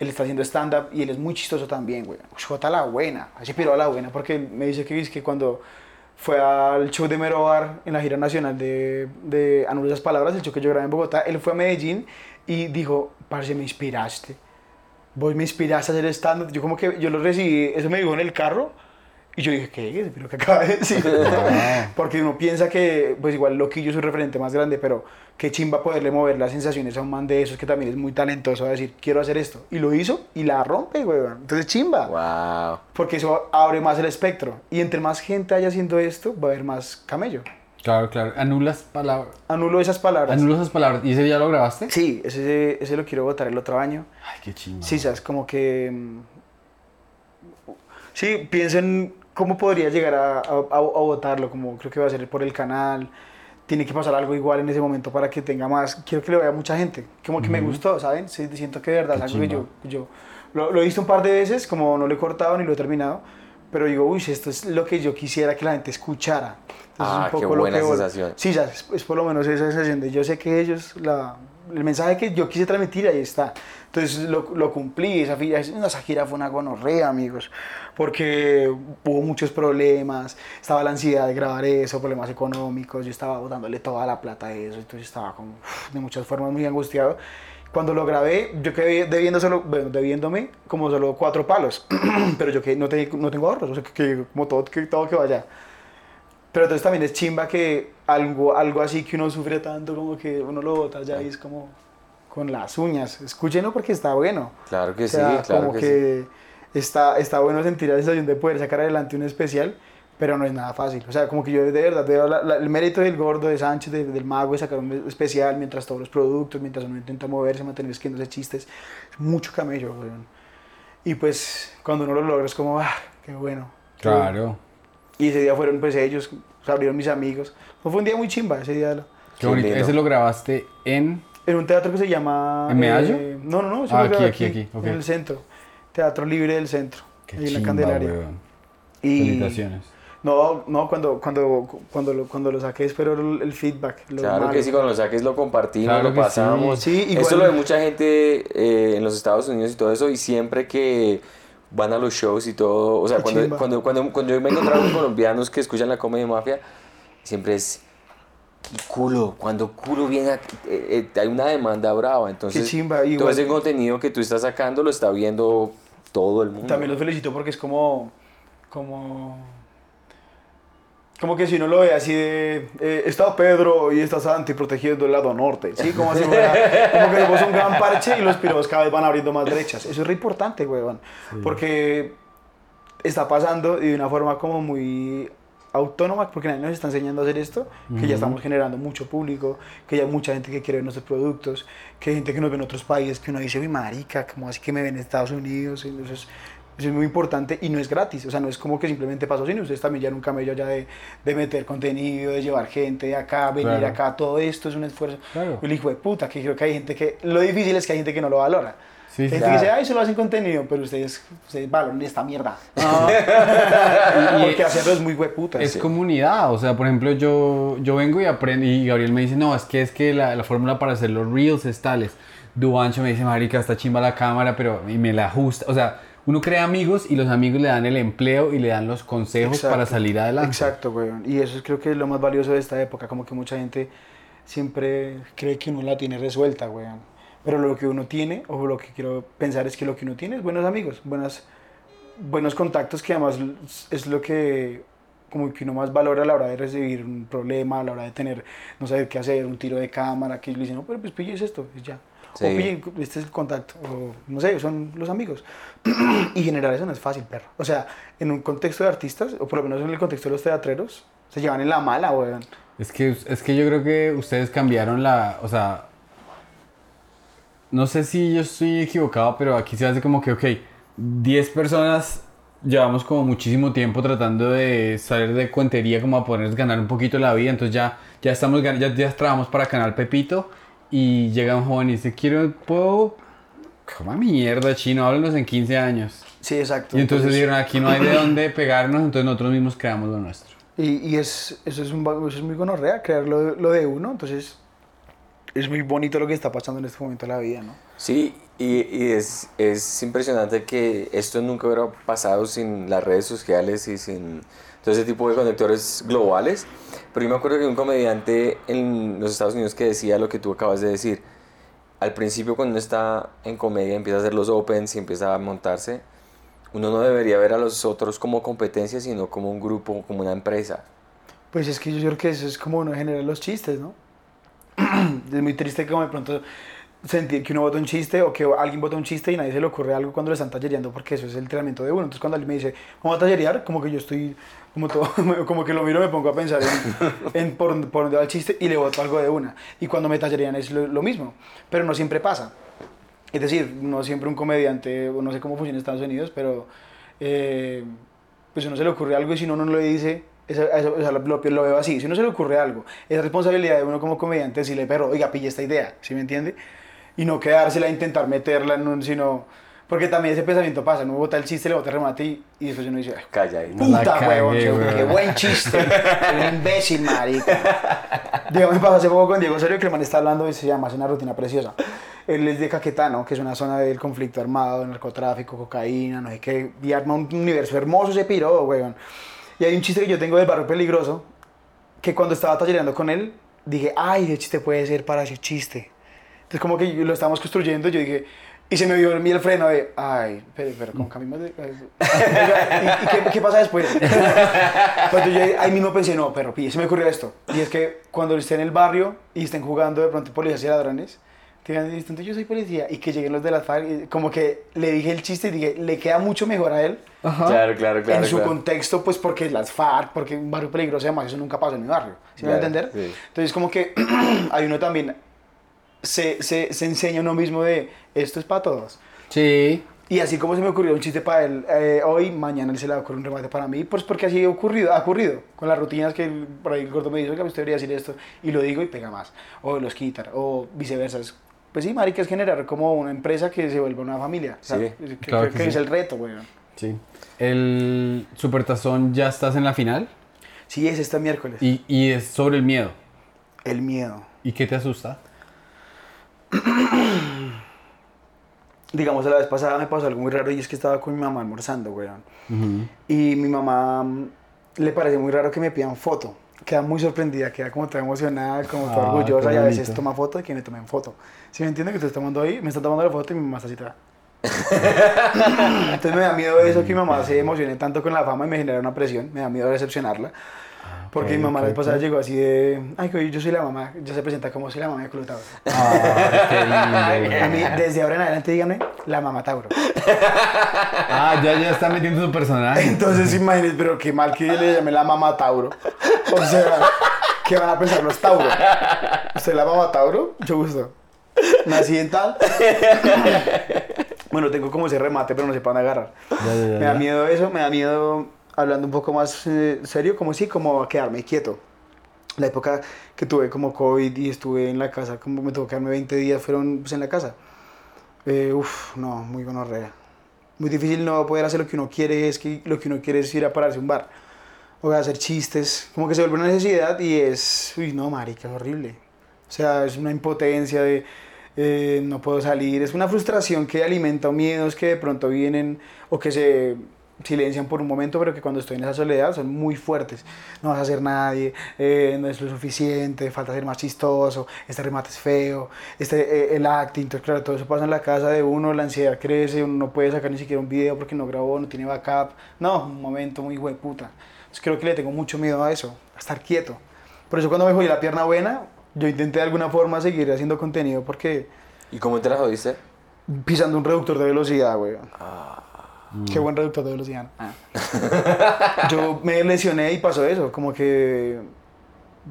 Speaker 3: él está haciendo stand-up y él es muy chistoso también, güey. J la buena, así pero a la buena, porque me dice que, es que cuando fue al show de Mero Bar en la gira nacional de, de palabras, el show que yo grabé en Bogotá, él fue a Medellín y dijo, parce, me inspiraste, vos me inspiraste a hacer stand-up, yo como que, yo lo recibí, eso me dijo en el carro y yo dije, ¿qué? ¿Pero qué acaba de decir? Porque uno piensa que, pues igual Loquillo es su referente más grande, pero qué chimba poderle mover las sensaciones a un man de esos que también es muy talentoso a decir, quiero hacer esto. Y lo hizo y la rompe, güey. Entonces chimba.
Speaker 4: Wow.
Speaker 3: Porque eso abre más el espectro. Y entre más gente haya haciendo esto, va a haber más camello.
Speaker 2: Claro, claro. Anulas palabras.
Speaker 3: Anulo esas palabras.
Speaker 2: Anulo esas palabras. ¿Y ese ya lo grabaste?
Speaker 3: Sí, ese, ese lo quiero votar el otro año.
Speaker 2: Ay, qué chingón.
Speaker 3: Sí, sabes, como que... mm, Sí, piensen cómo podría llegar a, a, a- a votarlo, como creo que va a ser por el canal. Tiene que pasar algo igual en ese momento para que tenga más... Quiero que lo vea mucha gente. Como que me gustó, ¿saben? Sí, siento que de verdad es
Speaker 2: Qué
Speaker 3: algo que yo... yo lo, lo he visto un par de veces, como no lo he cortado ni lo he terminado, pero digo, uy, esto es lo que yo quisiera que la gente escuchara. Entonces,
Speaker 4: Ah,
Speaker 3: es
Speaker 4: qué
Speaker 3: lo
Speaker 4: buena
Speaker 3: que voy-
Speaker 4: sensación.
Speaker 3: Sí, ya, es, es por lo menos esa sensación de yo sé que ellos, la, el mensaje que yo quise transmitir ahí está. Entonces lo, lo cumplí, esa, fi- esa gira fue una gonorrea, amigos, porque hubo muchos problemas, estaba la ansiedad de grabar eso, problemas económicos, yo estaba botándole toda la plata a eso, entonces estaba como de muchas formas muy angustiado. Cuando lo grabé, yo quedé debiendo solo, bueno, debiéndome como solo cuatro palos, pero yo que no, te- no tengo ahorros, o sea, que, que como todo que, todo que vaya. Pero entonces también es chimba que algo, algo así que uno sufre tanto, como que uno lo bota ya y es como con las uñas. Escúchenlo porque está bueno.
Speaker 4: Claro que
Speaker 3: O sea,
Speaker 4: sí, claro
Speaker 3: como
Speaker 4: que,
Speaker 3: que, está, está bueno sentir la sensación de poder sacar adelante un especial, pero no es nada fácil. O sea, como que yo de verdad veo la- la- el mérito del gordo, de Sánchez, de- del mago, de sacar un especial mientras todos los productos, mientras uno intenta moverse, mantener esquivándose chistes. Es mucho camello, weón. Y pues cuando uno lo logra es como, ah, qué bueno. qué bueno".
Speaker 2: Claro.
Speaker 3: Y ese día fueron pues ellos, se abrieron mis amigos. Pues, fue un día muy chimba ese día.
Speaker 2: Qué
Speaker 4: Qué
Speaker 2: bonito. Ese lo grabaste en.
Speaker 3: En un teatro que se llama...
Speaker 2: ¿En Medallo?
Speaker 3: eh, no, no, no.
Speaker 2: Ah,
Speaker 3: grabé
Speaker 2: aquí, aquí, aquí, ok.
Speaker 3: En el centro. Teatro Libre del Centro.
Speaker 2: Qué
Speaker 3: ahí en la
Speaker 2: chimba,
Speaker 3: Candelaria.
Speaker 2: weón.
Speaker 3: Y...
Speaker 2: Felicitaciones.
Speaker 3: No, no, cuando, cuando, cuando, lo, cuando lo saqué espero el, el feedback. lo
Speaker 4: Claro
Speaker 3: malo.
Speaker 4: que sí, cuando lo saques lo compartimos,
Speaker 2: Claro
Speaker 4: lo
Speaker 2: que sí.
Speaker 4: pasamos.
Speaker 3: Sí, igual-
Speaker 4: Eso lo ve mucha gente eh, en los Estados Unidos y todo eso, y siempre que van a los shows y todo, o sea,
Speaker 3: Qué
Speaker 4: cuando, cuando, cuando, cuando yo me he encontrado con colombianos que escuchan la comedia mafia, siempre es culo, cuando culo viene, a- eh, eh, hay una demanda brava, entonces
Speaker 3: chimba,
Speaker 4: todo ese contenido que tú estás sacando lo está viendo todo el mundo.
Speaker 3: También los felicito porque es como, como, como que si uno lo ve así de, eh, está Pedro y está Santi protegiendo el lado norte, ¿sí? Como si fuera, como que somos un gran parche y los piros cada vez van abriendo más brechas. Eso es re importante, weón, porque está pasando y de una forma como muy autónoma, porque nadie nos está enseñando a hacer esto, que ya estamos generando mucho público, que ya hay mucha gente que quiere ver nuestros productos, que hay gente que nos ve en otros países, que uno dice, uy, marica, ¿cómo así que me ven en Estados Unidos? Entonces, eso es muy importante y no es gratis, o sea, no es como que simplemente pasó, sino ustedes también ya un camello allá de, de meter contenido, de llevar gente de acá, venir
Speaker 2: Claro.
Speaker 3: acá, todo esto es un esfuerzo.
Speaker 2: Claro.
Speaker 3: El hijo de puta, que creo que hay gente que, lo difícil es que hay gente que no lo valora.
Speaker 2: Sí,
Speaker 3: Gente que dice, ay, solo hacen contenido, pero ustedes, ustedes valoran esta mierda. Porque hacerlo es muy hueputa.
Speaker 2: Es comunidad, o sea, por ejemplo, yo, yo vengo y aprendo y Gabriel me dice, no, es que es que la, la fórmula para hacer los reels es tales. Duancho me dice, marica, está chimba la cámara, pero y me la ajusta, o sea, uno crea amigos y los amigos le dan el empleo y le dan los consejos
Speaker 3: Exacto.
Speaker 2: para salir adelante.
Speaker 3: Exacto, weón. Y eso es, creo que es lo más valioso de esta época, como que mucha gente siempre cree que uno la tiene resuelta, weón. Pero lo que uno tiene, o lo que quiero pensar es que lo que uno tiene es buenos amigos, buenas, buenos contactos que además es lo que como que uno más valora a la hora de recibir un problema, a la hora de tener, no saber qué hacer, un tiro de cámara, que le dicen, no, pero pues pille esto, y ya.
Speaker 4: Sí.
Speaker 3: O pille, este es el contacto, o no sé, son los amigos. y generar eso no es fácil, perro. O sea, en un contexto de artistas, o por lo menos en el contexto de los teatreros, se llevan en la mala, weón.
Speaker 2: Es que, es que yo creo que ustedes cambiaron la, o sea, no sé si yo estoy equivocado, pero aquí se hace como que, ok, 10 personas llevamos como muchísimo tiempo tratando de salir de cuentería como a ponernos ganar un poquito la vida, entonces ya, ya estamos, ya, ya trabajamos para Canal Pepito y llega un joven y dice, quiero, puedo, coma mierda, chino, háblenos en 15 años.
Speaker 3: Sí, exacto.
Speaker 2: Y entonces dijeron, aquí no hay de dónde pegarnos, entonces nosotros mismos creamos lo nuestro.
Speaker 3: Y, y es, eso, es un, eso es muy gonorrea, crear lo, de- lo de uno. Entonces, es muy bonito lo que está pasando en este momento de la vida, ¿no?
Speaker 4: Sí, y, y es, es impresionante que esto nunca hubiera pasado sin las redes sociales y sin todo ese tipo de conectores globales. Pero yo me acuerdo que un comediante en los Estados Unidos que decía lo que tú acabas de decir. Al principio cuando uno está en comedia empieza a hacer los opens y empieza a montarse, uno no debería ver a los otros como competencia, sino como un grupo, como una empresa.
Speaker 3: Pues es que yo creo que eso es como uno genera los chistes, ¿no? es muy triste como de pronto sentir que uno vota un chiste o que alguien vota un chiste y nadie se le ocurre algo cuando le están tallereando porque eso es el entrenamiento de uno. Entonces cuando alguien me dice, vamos a tallerear, como que yo estoy, como, todo, como que lo miro me pongo a pensar en, en por, por dónde va el chiste y le voto algo de una. Y cuando me tallerean es lo, lo mismo, pero no siempre pasa. Es decir, no siempre un comediante, o no sé cómo funciona en Estados Unidos, pero eh, pues uno se le ocurre algo y si uno no lo dice, eso, eso- o sea, lo, lo- lo veo así, si uno se le ocurre algo, es responsabilidad de uno como comediante decirle, pero oiga, pille esta idea, ¿sí me entiende? Y no quedársela a intentar meterla en un, sino... Porque también ese pensamiento pasa, uno bota el chiste, le bota el remate y, y después uno dice,
Speaker 4: Calla ahí.
Speaker 2: No
Speaker 3: Puta huevón, qué,
Speaker 2: huevón.
Speaker 3: buen chiste. Un imbécil, marica. Diego, me pasó hace poco con Diego Osorio que el man está hablando y se llama, es una rutina preciosa. Él es de Caquetá, que es una zona del conflicto armado, narcotráfico, cocaína, no sé qué. Y arma un universo hermoso ese piro, weón. Y hay un chiste que yo tengo del barrio peligroso, que cuando estaba tallereando con él, dije, ay, ese chiste puede ser para ese chiste. Entonces como que lo estábamos construyendo, yo dije, y se me vio el freno de, ay, pero, pero con camino de... ¿Y, y qué, qué pasa después? Cuando yo ahí mismo pensé, no, pero pille, se me ocurrió esto. Y es que cuando esté en el barrio y estén jugando de pronto policías y ladrones, digan, "Listo, yo soy policía, y que lleguen los de las FARC, y como que le dije el chiste y dije, le queda mucho mejor a él
Speaker 4: Claro, claro, claro.
Speaker 3: en su
Speaker 4: claro.
Speaker 3: contexto, pues porque las FARC, porque un barrio peligroso, además eso nunca pasa en mi barrio, ¿sí me va a
Speaker 4: Claro,
Speaker 3: entender?
Speaker 4: sí.
Speaker 3: Entonces como que hay uno también, se, se, se enseña uno mismo de, esto es para todos.
Speaker 2: Sí.
Speaker 3: Y así como se me ocurrió un chiste para él eh, hoy, mañana se le va a ocurrir un remate para mí, pues porque así ha ocurrido, ha ocurrido, con las rutinas que el- por ahí el gordo me dice, oiga, usted debería decir esto, y lo digo y pega más, o los quitan, o viceversa. Es- Pues sí, marica, es generar como una empresa que se vuelva una familia.
Speaker 4: Sí,
Speaker 2: claro
Speaker 3: que-
Speaker 2: que
Speaker 3: que
Speaker 2: sí.
Speaker 3: es el reto, güey.
Speaker 2: Sí. El Supertazón ya estás en la final
Speaker 3: Sí, es este miércoles.
Speaker 2: y, y es sobre el miedo.
Speaker 3: El miedo.
Speaker 2: ¿Y qué te asusta?
Speaker 3: Digamos, la vez pasada me pasó algo muy raro y es que estaba con mi mamá almorzando, weón. Y mi mamá mm, le parece muy raro que me pidan foto. Queda muy sorprendida, queda como toda emocionada, como toda
Speaker 2: Ah,
Speaker 3: orgullosa y a veces toma foto de que me tomen foto. ¿Sí me entiende? Que te está tomando ahí, me está tomando la foto y mi mamá está así. Entonces me da miedo eso, que mi mamá se emocione tanto con la fama y me genera una presión, me da miedo decepcionarla. Porque
Speaker 2: ok,
Speaker 3: mi mamá la
Speaker 2: ok,
Speaker 3: vez pasada
Speaker 2: ok.
Speaker 3: llegó así de, ay, que yo soy la mamá, ya se presenta como soy la mamá de Culo Tauro.
Speaker 2: Qué lindo.
Speaker 3: A mí, desde ahora en adelante, díganme, la mamá Tauro.
Speaker 2: Ah, ya, ya está metiendo su personaje.
Speaker 3: Entonces, imagínense, pero qué mal que le llamé la mamá Tauro. O sea, ¿qué van a pensar los Tauro? ¿Usted es la mamá Tauro? Mucho gusto. Nací en tal. Bueno, tengo como ese remate, pero no para dónde agarrar.
Speaker 2: Ya, ya, ya,
Speaker 3: Me da miedo eso, me da miedo, hablando un poco más eh, serio, como sí, como a quedarme quieto. La época que tuve como COVID y estuve en la casa, como me tocó quedarme 20 días, fueron pues, en la casa. Eh, uf, no, muy gonorrea. Muy difícil no poder hacer lo que uno quiere, es que lo que uno quiere es ir a pararse a un bar. O a hacer chistes, como que se vuelve una necesidad y es, uy, no, marica, es horrible. O sea, es una impotencia de... eh, no puedo salir. Es una frustración que alimenta miedos que de pronto vienen o que se silencian por un momento, pero que cuando estoy en esa soledad son muy fuertes. No vas a ser nadie, eh, no es lo suficiente, falta ser más chistoso, este remate es feo, este, eh, el acting, entonces claro, todo eso pasa en la casa de uno, la ansiedad crece, uno no puede sacar ni siquiera un video porque no grabó, no tiene backup. No, un momento muy hueputa. Entonces creo que le tengo mucho miedo a eso, a estar quieto. Por eso cuando me jodí la pierna buena, yo intenté de alguna forma seguir haciendo contenido porque
Speaker 4: ¿Y cómo te la jodiste?
Speaker 3: pisando un reductor de velocidad, güey. Qué buen reductor de velocidad. yo me lesioné y pasó eso, como que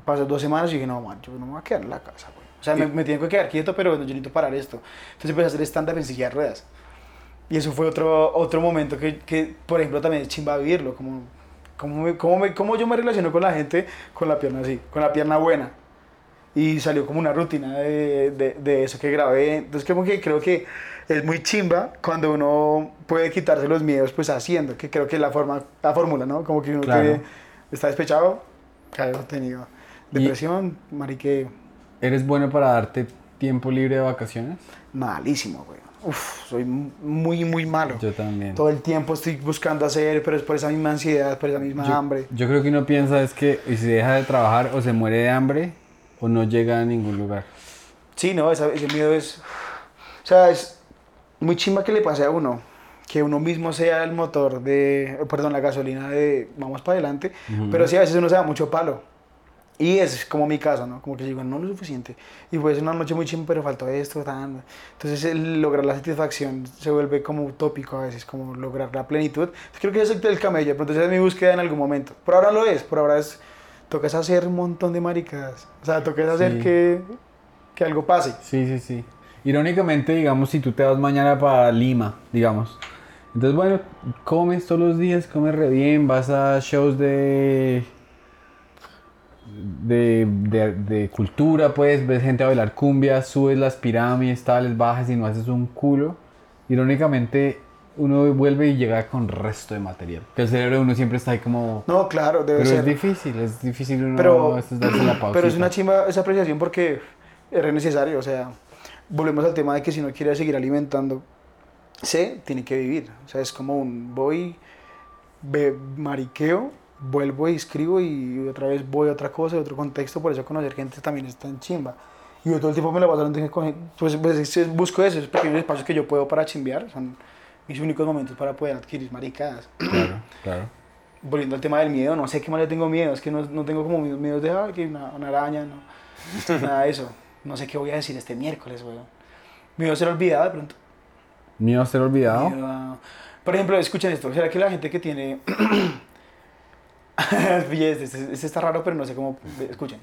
Speaker 3: pasó dos semanas y dije, no, man, yo no me voy a quedar en la casa, güey. O sea, me, me tengo que quedar quieto, pero yo necesito parar esto. Entonces empecé a hacer stand-up en silla de ruedas. Y eso fue otro, otro momento que, que, por ejemplo, también es chimba vivirlo, como, como, me- como, me- como yo me relaciono con la gente con la pierna así, con la pierna buena. Y salió como una rutina de, de, de eso que grabé. Entonces como que creo que es muy chimba cuando uno puede quitarse los miedos pues haciendo, que creo que es la, forma, la fórmula, ¿no? Como que uno
Speaker 2: Claro.
Speaker 3: quiere- está despechado, cae contenido.
Speaker 2: Y-
Speaker 3: Depresión, marique,
Speaker 2: ¿Eres bueno para darte tiempo libre de vacaciones?
Speaker 3: malísimo, güey. Uf, soy muy, muy malo.
Speaker 2: Yo también.
Speaker 3: Todo el tiempo estoy buscando hacer, pero es por esa misma ansiedad, por esa misma
Speaker 2: Yo,
Speaker 3: hambre.
Speaker 2: yo creo que uno piensa es que si deja de trabajar o se muere de hambre o no llega a ningún lugar.
Speaker 3: Sí, no, esa- ese miedo es. O sea, es muy chimba que le pase a uno. Que uno mismo sea el motor de. Perdón, la gasolina de vamos para adelante. Pero sí, a veces uno se da mucho palo. Y es como mi caso, ¿no? Como que digo, no lo suficiente. Y fue una noche muy chimba, pero faltó esto, tan. Entonces, el lograr la satisfacción se vuelve como utópico a veces, como lograr la plenitud. Creo que ese es el camello, pero entonces es mi búsqueda en algún momento. Por ahora lo es, por ahora es. Tocas hacer un montón de maricadas. O sea, tocas hacer
Speaker 2: Sí.
Speaker 3: que, que algo pase.
Speaker 2: Sí, sí, sí. Irónicamente, digamos, si tú te vas mañana para Lima, digamos. Entonces, bueno, comes todos los días, comes re bien, vas a shows de. De, de, de cultura, pues, ves gente a bailar cumbia, subes las pirámides, tales, bajas y no haces un culo. Irónicamente, uno vuelve y llega con resto de material. Que el cerebro de uno siempre está ahí como.
Speaker 3: No, claro, debe
Speaker 2: Pero
Speaker 3: ser.
Speaker 2: es difícil, es difícil uno
Speaker 3: pero,
Speaker 2: a veces darse la pausa.
Speaker 3: pero es una chimba esa apreciación porque es re necesario. O sea, volvemos al tema de que si uno quiere seguir alimentando, se tiene que vivir. O sea, es como un voy, ve, mariqueo, vuelvo y escribo y otra vez voy a otra cosa, otro contexto. Por eso conocer gente también está en chimba. Y yo todo el tiempo me la paso pues, pues es- es- busco esos pequeños espacios que yo puedo para chimbear. Son mis únicos momentos para poder adquirir maricadas.
Speaker 2: Claro, claro.
Speaker 3: volviendo al tema del miedo, no sé qué más le tengo miedo, es que no, no tengo como miedos de ah, que una, una araña, no, nada de eso. No sé qué voy a decir este miércoles, weón. Miedo a ser olvidado de pronto.
Speaker 2: Mío a ser olvidado.
Speaker 3: Miedo a- Por ejemplo, escuchen esto, ¿será que la gente que tiene... Este, este- este está raro, pero no sé cómo... Escuchen.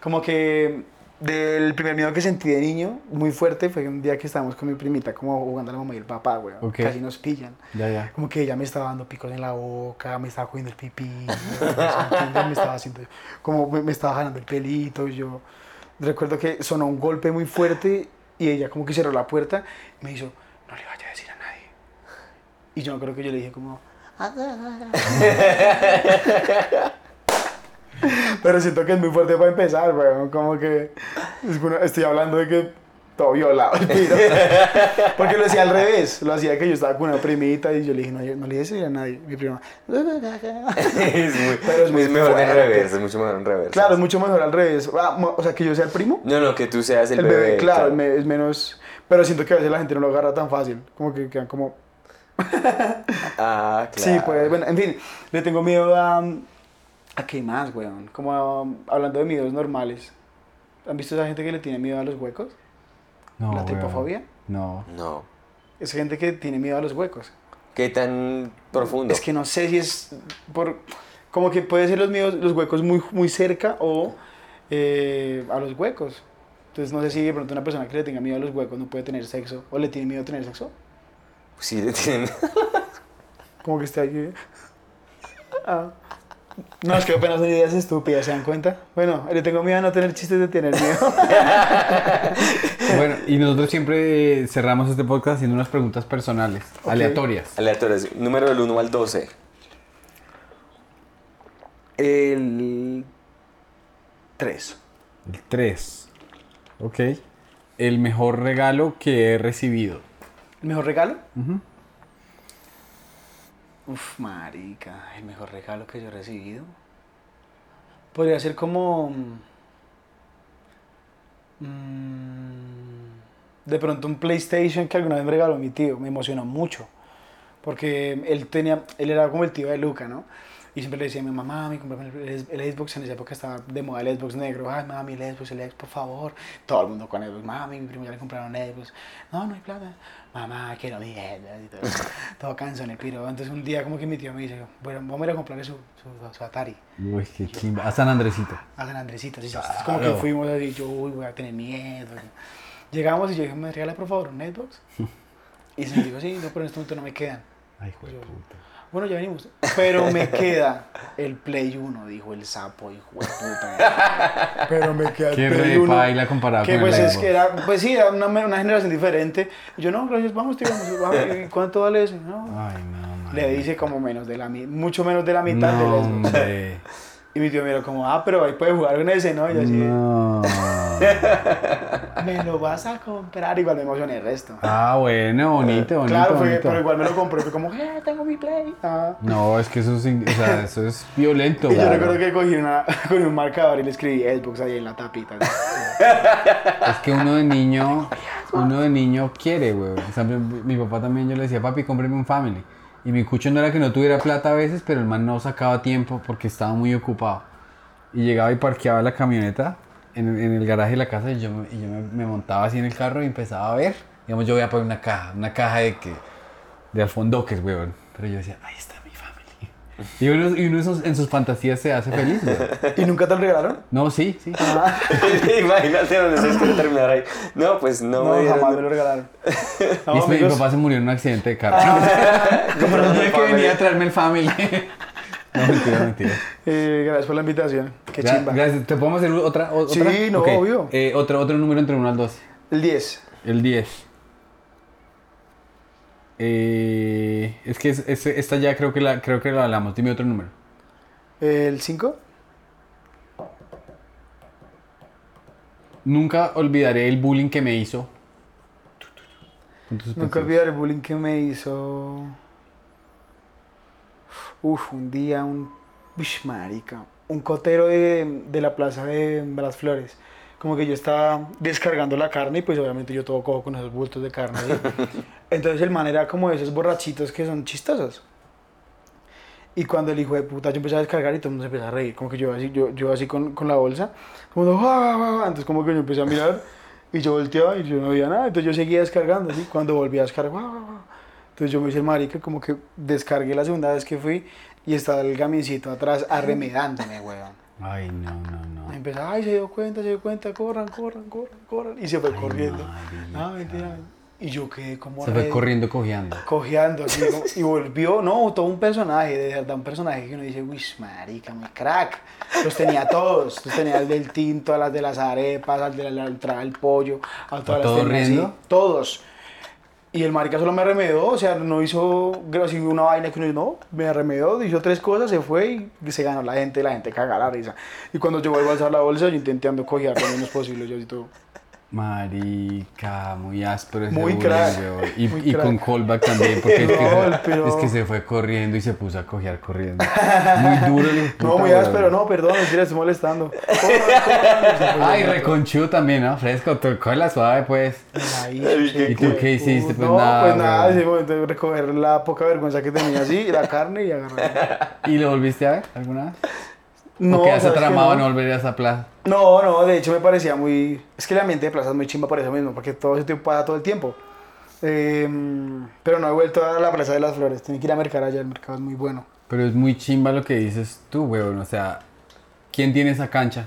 Speaker 3: Como que del primer miedo que sentí de niño, muy fuerte, fue un día que estábamos con mi primita, como jugando a la mamá y el papá, weón.
Speaker 2: Ok.
Speaker 3: Casi nos pillan.
Speaker 2: Ya, ya.
Speaker 3: Como que ella me estaba dando picos en la boca, me estaba cogiendo el pipí, me estaba haciendo, como me, me estaba jalando el pelito, y yo recuerdo que sonó un golpe muy fuerte y ella como que cerró la puerta y me hizo, no le vaya a decir a nadie. Y yo creo que yo le dije como, pero siento que es muy fuerte para empezar, weón, como que estoy hablando de que todo violado el piro. Porque lo hacía al revés, lo hacía que yo estaba con una primita y yo le dije, no, yo no le dije a nadie, mi prima.
Speaker 4: es, muy,
Speaker 3: Pero es muy
Speaker 4: mejor
Speaker 3: fuerte.
Speaker 4: reversa, es mucho mejor en reversa.
Speaker 3: Claro, es mucho mejor al revés. Ah, o sea, que yo sea el primo.
Speaker 4: No, no, que tú seas el,
Speaker 3: El, bebé, claro, es menos... Pero siento que a veces la gente no lo agarra tan fácil, como que quedan como...
Speaker 4: Ah, claro.
Speaker 3: Sí, pues, bueno, en fin, le tengo miedo a... ¿A qué más, weón? Como a- hablando de miedos normales. ¿Han visto esa gente que le tiene miedo a los huecos?
Speaker 2: No,
Speaker 3: ¿La tripofobia?
Speaker 2: No.
Speaker 4: No.
Speaker 3: Es gente que tiene miedo a los huecos.
Speaker 4: ¿Qué tan profundo?
Speaker 3: Es que no sé si es por... Como que puede ser los miedos, los huecos muy, muy cerca o eh, a los huecos. Entonces no sé si de pronto una persona que le tenga miedo a los huecos no puede tener sexo o le tiene miedo a tener sexo.
Speaker 4: Sí, le tienen...
Speaker 3: Como que está ahí. Ah. No, es que apenas son ideas estúpidas, ¿se dan cuenta? Bueno, le tengo miedo a no tener chistes de tener miedo.
Speaker 2: Bueno, y nosotros siempre cerramos este podcast haciendo unas preguntas personales, aleatorias.
Speaker 4: Aleatorios. Número del 1 al 12.
Speaker 3: El 3.
Speaker 2: El 3. Ok. el mejor regalo que he recibido.
Speaker 3: ¿El mejor regalo? Uf, marica, el mejor regalo que yo he recibido. Podría ser como... mm, de pronto un PlayStation que alguna vez me regaló mi tío. Me emocionó mucho. Porque él tenía, él era como el tío de Luca, ¿no? Y siempre le decía a mi mamá, mami, comprame el, el Xbox. En esa época estaba de moda el Xbox negro. Ay, mami, el Xbox, el Xbox, por favor. Todo el mundo con Xbox. Mami, mi primo ya le compraron Xbox. No, no hay plata. Mamá, quiero mi Xbox. Y todo, todo cansón el piro. Entonces un día como que mi tío me dice, bueno, vamos a ir a comprarle su, su, su Atari.
Speaker 2: Uy, qué chimba. A San Andresito.
Speaker 3: a San Andresito. así, como que fuimos así, yo, uy, voy a tener miedo. Llegamos y yo dije, ¿me regala por favor un Xbox? Y se me dijo, sí, no, pero en este momento no me quedan.
Speaker 2: Ay, hijo de puta.
Speaker 3: Bueno, ya venimos. Pero me queda el Play 1, dijo el sapo, hijo de puta. Pero me queda el
Speaker 2: Qué
Speaker 3: Play
Speaker 2: re
Speaker 3: 1.
Speaker 2: paila comparado
Speaker 3: Que
Speaker 2: con
Speaker 3: pues
Speaker 2: el
Speaker 3: es
Speaker 2: Xbox.
Speaker 3: que era, pues sí, era una, una generación diferente. Y yo, no, gracias, vamos, tío, vamos, vamos, ¿y ¿cuánto vale eso? No.
Speaker 2: Ay, no, man.
Speaker 3: Le dice como menos de la mi- mucho menos de la mitad
Speaker 2: No,
Speaker 3: del Xbox.
Speaker 2: hombre.
Speaker 3: Y mi tío miró como, ah, pero ahí puedes jugar con ese, ¿no? Y yo así,
Speaker 2: No.
Speaker 3: me lo vas a comprar. Igual me emocioné el resto.
Speaker 2: Ah, bueno, bonito, bonito,
Speaker 3: claro, fue-
Speaker 2: bonito.
Speaker 3: pero igual me lo compré. Fue como, eh, tengo mi Play. Ah.
Speaker 2: No, es que eso es, in- o sea, eso es violento,
Speaker 3: Y yo recuerdo que cogí, una, cogí un marcador y le escribí Xbox ahí en la tapita.
Speaker 2: Es que uno de niño, uno de niño quiere, güey. O sea, mi, mi papá también, yo le decía, papi, cómpreme un family. Y mi cucho no era que no tuviera plata a veces, pero el man no sacaba tiempo porque estaba muy ocupado. Y llegaba y parqueaba la camioneta en, en el garaje de la casa y yo, me- y yo me, me montaba así en el carro y empezaba a ver. Digamos, yo voy a poner una caja, una caja de que de alfondoques, weón. Pero yo decía, ahí está mi family. Y uno, y uno en sus- en sus fantasías se hace feliz, weón.
Speaker 3: ¿Y nunca te lo regalaron?
Speaker 2: No, sí, sí.
Speaker 4: Imagínate donde se quiere terminar ahí. No, pues no,
Speaker 3: No,
Speaker 4: me dieron.
Speaker 3: jamás me lo regalaron. No,
Speaker 2: Mi- mi, papá se murió en un accidente de carro. Como el día que venía a traerme el family. no, mentira, mentira.
Speaker 3: eh, gracias por la invitación. Qué
Speaker 2: Gra-
Speaker 3: chimba.
Speaker 2: Gracias. ¿Te podemos hacer otra? o-
Speaker 3: Sí,
Speaker 2: otra?
Speaker 3: no,
Speaker 2: Ok.
Speaker 3: obvio.
Speaker 2: Eh, otro, otro número entre 1 al 12.
Speaker 3: El 10.
Speaker 2: El 10. Eh, es que es- es- esta ya creo que, la, creo que la hablamos. Dime otro número.
Speaker 3: El 5.
Speaker 2: Nunca olvidaré el bullying que me hizo.
Speaker 3: Nunca
Speaker 2: suspensivos.
Speaker 3: olvidar el bullying que me hizo. Uf, un día, un. Ush, marica. Un cotero de, de la plaza de Las Flores. Como que yo estaba descargando la carne y pues obviamente yo todo cojo con esos bultos de carne. ahí. Entonces el man era como de esos borrachitos que son chistosos. Y cuando el hijo de puta yo empecé a descargar y todo el mundo se empezó a reír, como que yo así, yo, yo así con, con la bolsa, como "Ah, ah, ah", entonces como que yo empecé a mirar y yo volteaba y yo no veía nada, entonces yo seguía descargando, así, cuando volví a descargar, "Ah, ah, ah". Entonces yo me hice marica, como que descargué la segunda vez que fui y estaba el gamincito atrás arremedándome, weón.
Speaker 2: Ay, no, no, no.
Speaker 3: Y empezaba, ay, se dio cuenta, se dio cuenta, corran, corran, corran, corran, y se fue
Speaker 2: Ay,
Speaker 3: corriendo. No, mentira. Y yo quedé como
Speaker 2: Se fue corriendo cojeando.
Speaker 3: cojeando y volvió, no, todo un personaje, de verdad, un personaje que uno dice, uy, marica, muy crack. Los tenía todos, los tenía el del tinto, a las de las arepas, al de la entrada del pollo, a todas las así,
Speaker 2: riendo?
Speaker 3: todos. Y el marica solo me arremedó, o sea, no hizo así una vaina que uno no, me arremedó, hizo tres cosas, se fue y se ganó la gente, la gente caga la risa. Y cuando yo vuelvo a alzar la bolsa, yo intentando cojear lo menos posible, yo así todo.
Speaker 2: Marica, muy áspero ese
Speaker 3: Muy crack.
Speaker 2: Y,
Speaker 3: muy
Speaker 2: y
Speaker 3: crack.
Speaker 2: con callback también, porque es, que
Speaker 3: No,
Speaker 2: se,
Speaker 3: pero-
Speaker 2: es que se fue corriendo y se puso a cojear corriendo. Muy duro
Speaker 3: No,
Speaker 2: puta,
Speaker 3: muy áspero, no, perdón, mentira, estoy molestando.
Speaker 2: Ay, reconchu también, ¿no? Fresco, tocó la suave, pues.
Speaker 3: Ahí,
Speaker 2: ¿Y tú qué hiciste? Pues
Speaker 3: no,
Speaker 2: nada,
Speaker 3: pues nada, ese momento de recoger la poca vergüenza que tenía así, la carne y agarrar.
Speaker 2: ¿Y lo volviste a ver alguna vez?
Speaker 3: No,
Speaker 2: ¿O quedaste tramado
Speaker 3: no.
Speaker 2: no volver a esa plaza?
Speaker 3: No, no, de hecho me parecía muy... Es que el ambiente de plaza es muy chimba por eso mismo, porque todo ese tiempo pasa todo el tiempo. Eh, pero no he vuelto a la Plaza de las Flores, tengo que ir a mercar allá, el mercado es muy bueno.
Speaker 2: Pero es muy chimba lo que dices tú, weón. O sea, ¿quién tiene esa cancha?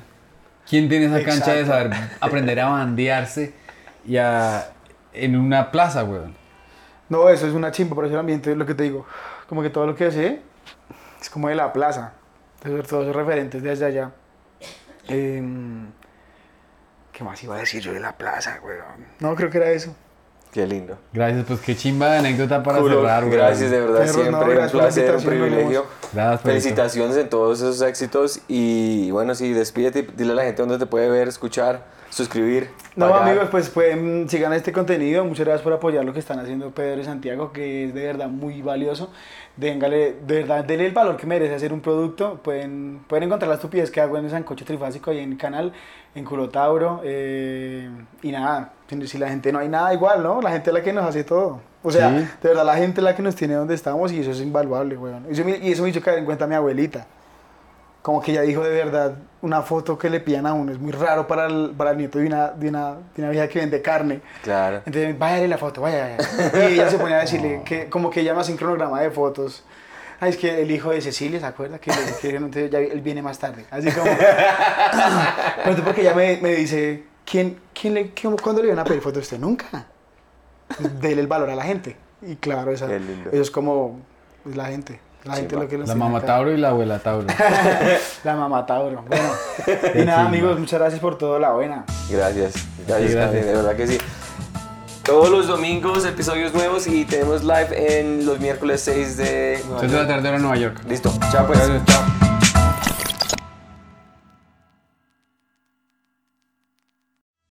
Speaker 2: ¿Quién tiene esa cancha de saber aprender a bandearse y a, en una plaza, weón?
Speaker 3: No, eso es una chimba, por eso el ambiente es lo que te digo. Como que todo lo que sé es como de la plaza. Entonces, todos esos referentes desde allá. Em, ¿Qué más iba a decir yo de la plaza, weón? No, creo que era eso.
Speaker 4: Qué lindo.
Speaker 2: Gracias, pues qué chimba de anécdota para
Speaker 4: Culo,
Speaker 2: cerrar, weón.
Speaker 4: gracias de verdad,
Speaker 3: Perros, no,
Speaker 4: siempre un placer, un privilegio.
Speaker 2: Gracias.
Speaker 4: Felicitaciones en todos esos éxitos y bueno, sí, despídete, dile a la gente dónde te puede ver, escuchar. Suscribir.
Speaker 3: No,
Speaker 4: pagar.
Speaker 3: amigos, pues pueden, sigan este contenido. Muchas gracias por apoyar lo que están haciendo Pedro y Santiago, que es de verdad muy valioso. Déngale, de verdad, denle el valor que merece hacer un producto. Pueden, pueden encontrar la estupidez que hago en el Sancocho Trifásico ahí en el canal, en Culotauro. eh, y nada, si la gente no hay nada igual, ¿no? La gente es la que nos hace todo. O sea,
Speaker 2: Sí.
Speaker 3: de verdad, la gente es la que nos tiene donde estamos y eso es invaluable, weón. Eso me- y eso me hizo caer en cuenta mi abuelita. Como que ella dijo de verdad, una foto que le pidan a uno es muy raro para el, para el nieto de una, de, una, de una vieja que vende carne.
Speaker 4: Claro.
Speaker 3: Entonces, váyale la foto, vaya, vaya. Y ella se ponía a decirle que como que ella me hace un cronograma de fotos. Ay, es que el hijo de Cecilia, ¿se acuerda? Que, que entonces ya él viene más tarde. Así como... Pero entonces porque ella me, me dice, ¿quién, quién le, quién- ¿cuándo le iban a pedir fotos a usted? Nunca. Dele el valor a la gente. Y claro, esa, eso es como es la gente. La gente es lo que nos
Speaker 2: La
Speaker 3: tiene
Speaker 2: mamá
Speaker 3: acá.
Speaker 2: Tauro y la abuela Tauro.
Speaker 3: La mamá Tauro. Bueno, y nada,
Speaker 2: chimba.
Speaker 3: amigos, muchas gracias por todo. La buena.
Speaker 4: Gracias. Gracias,
Speaker 2: Sí, gracias.
Speaker 4: De verdad que sí. Todos los domingos episodios nuevos y tenemos live en los miércoles 6 de... Nueva
Speaker 2: 6 de la tarde en Nueva York.
Speaker 4: Listo. Chao pues.
Speaker 2: Gracias, chao.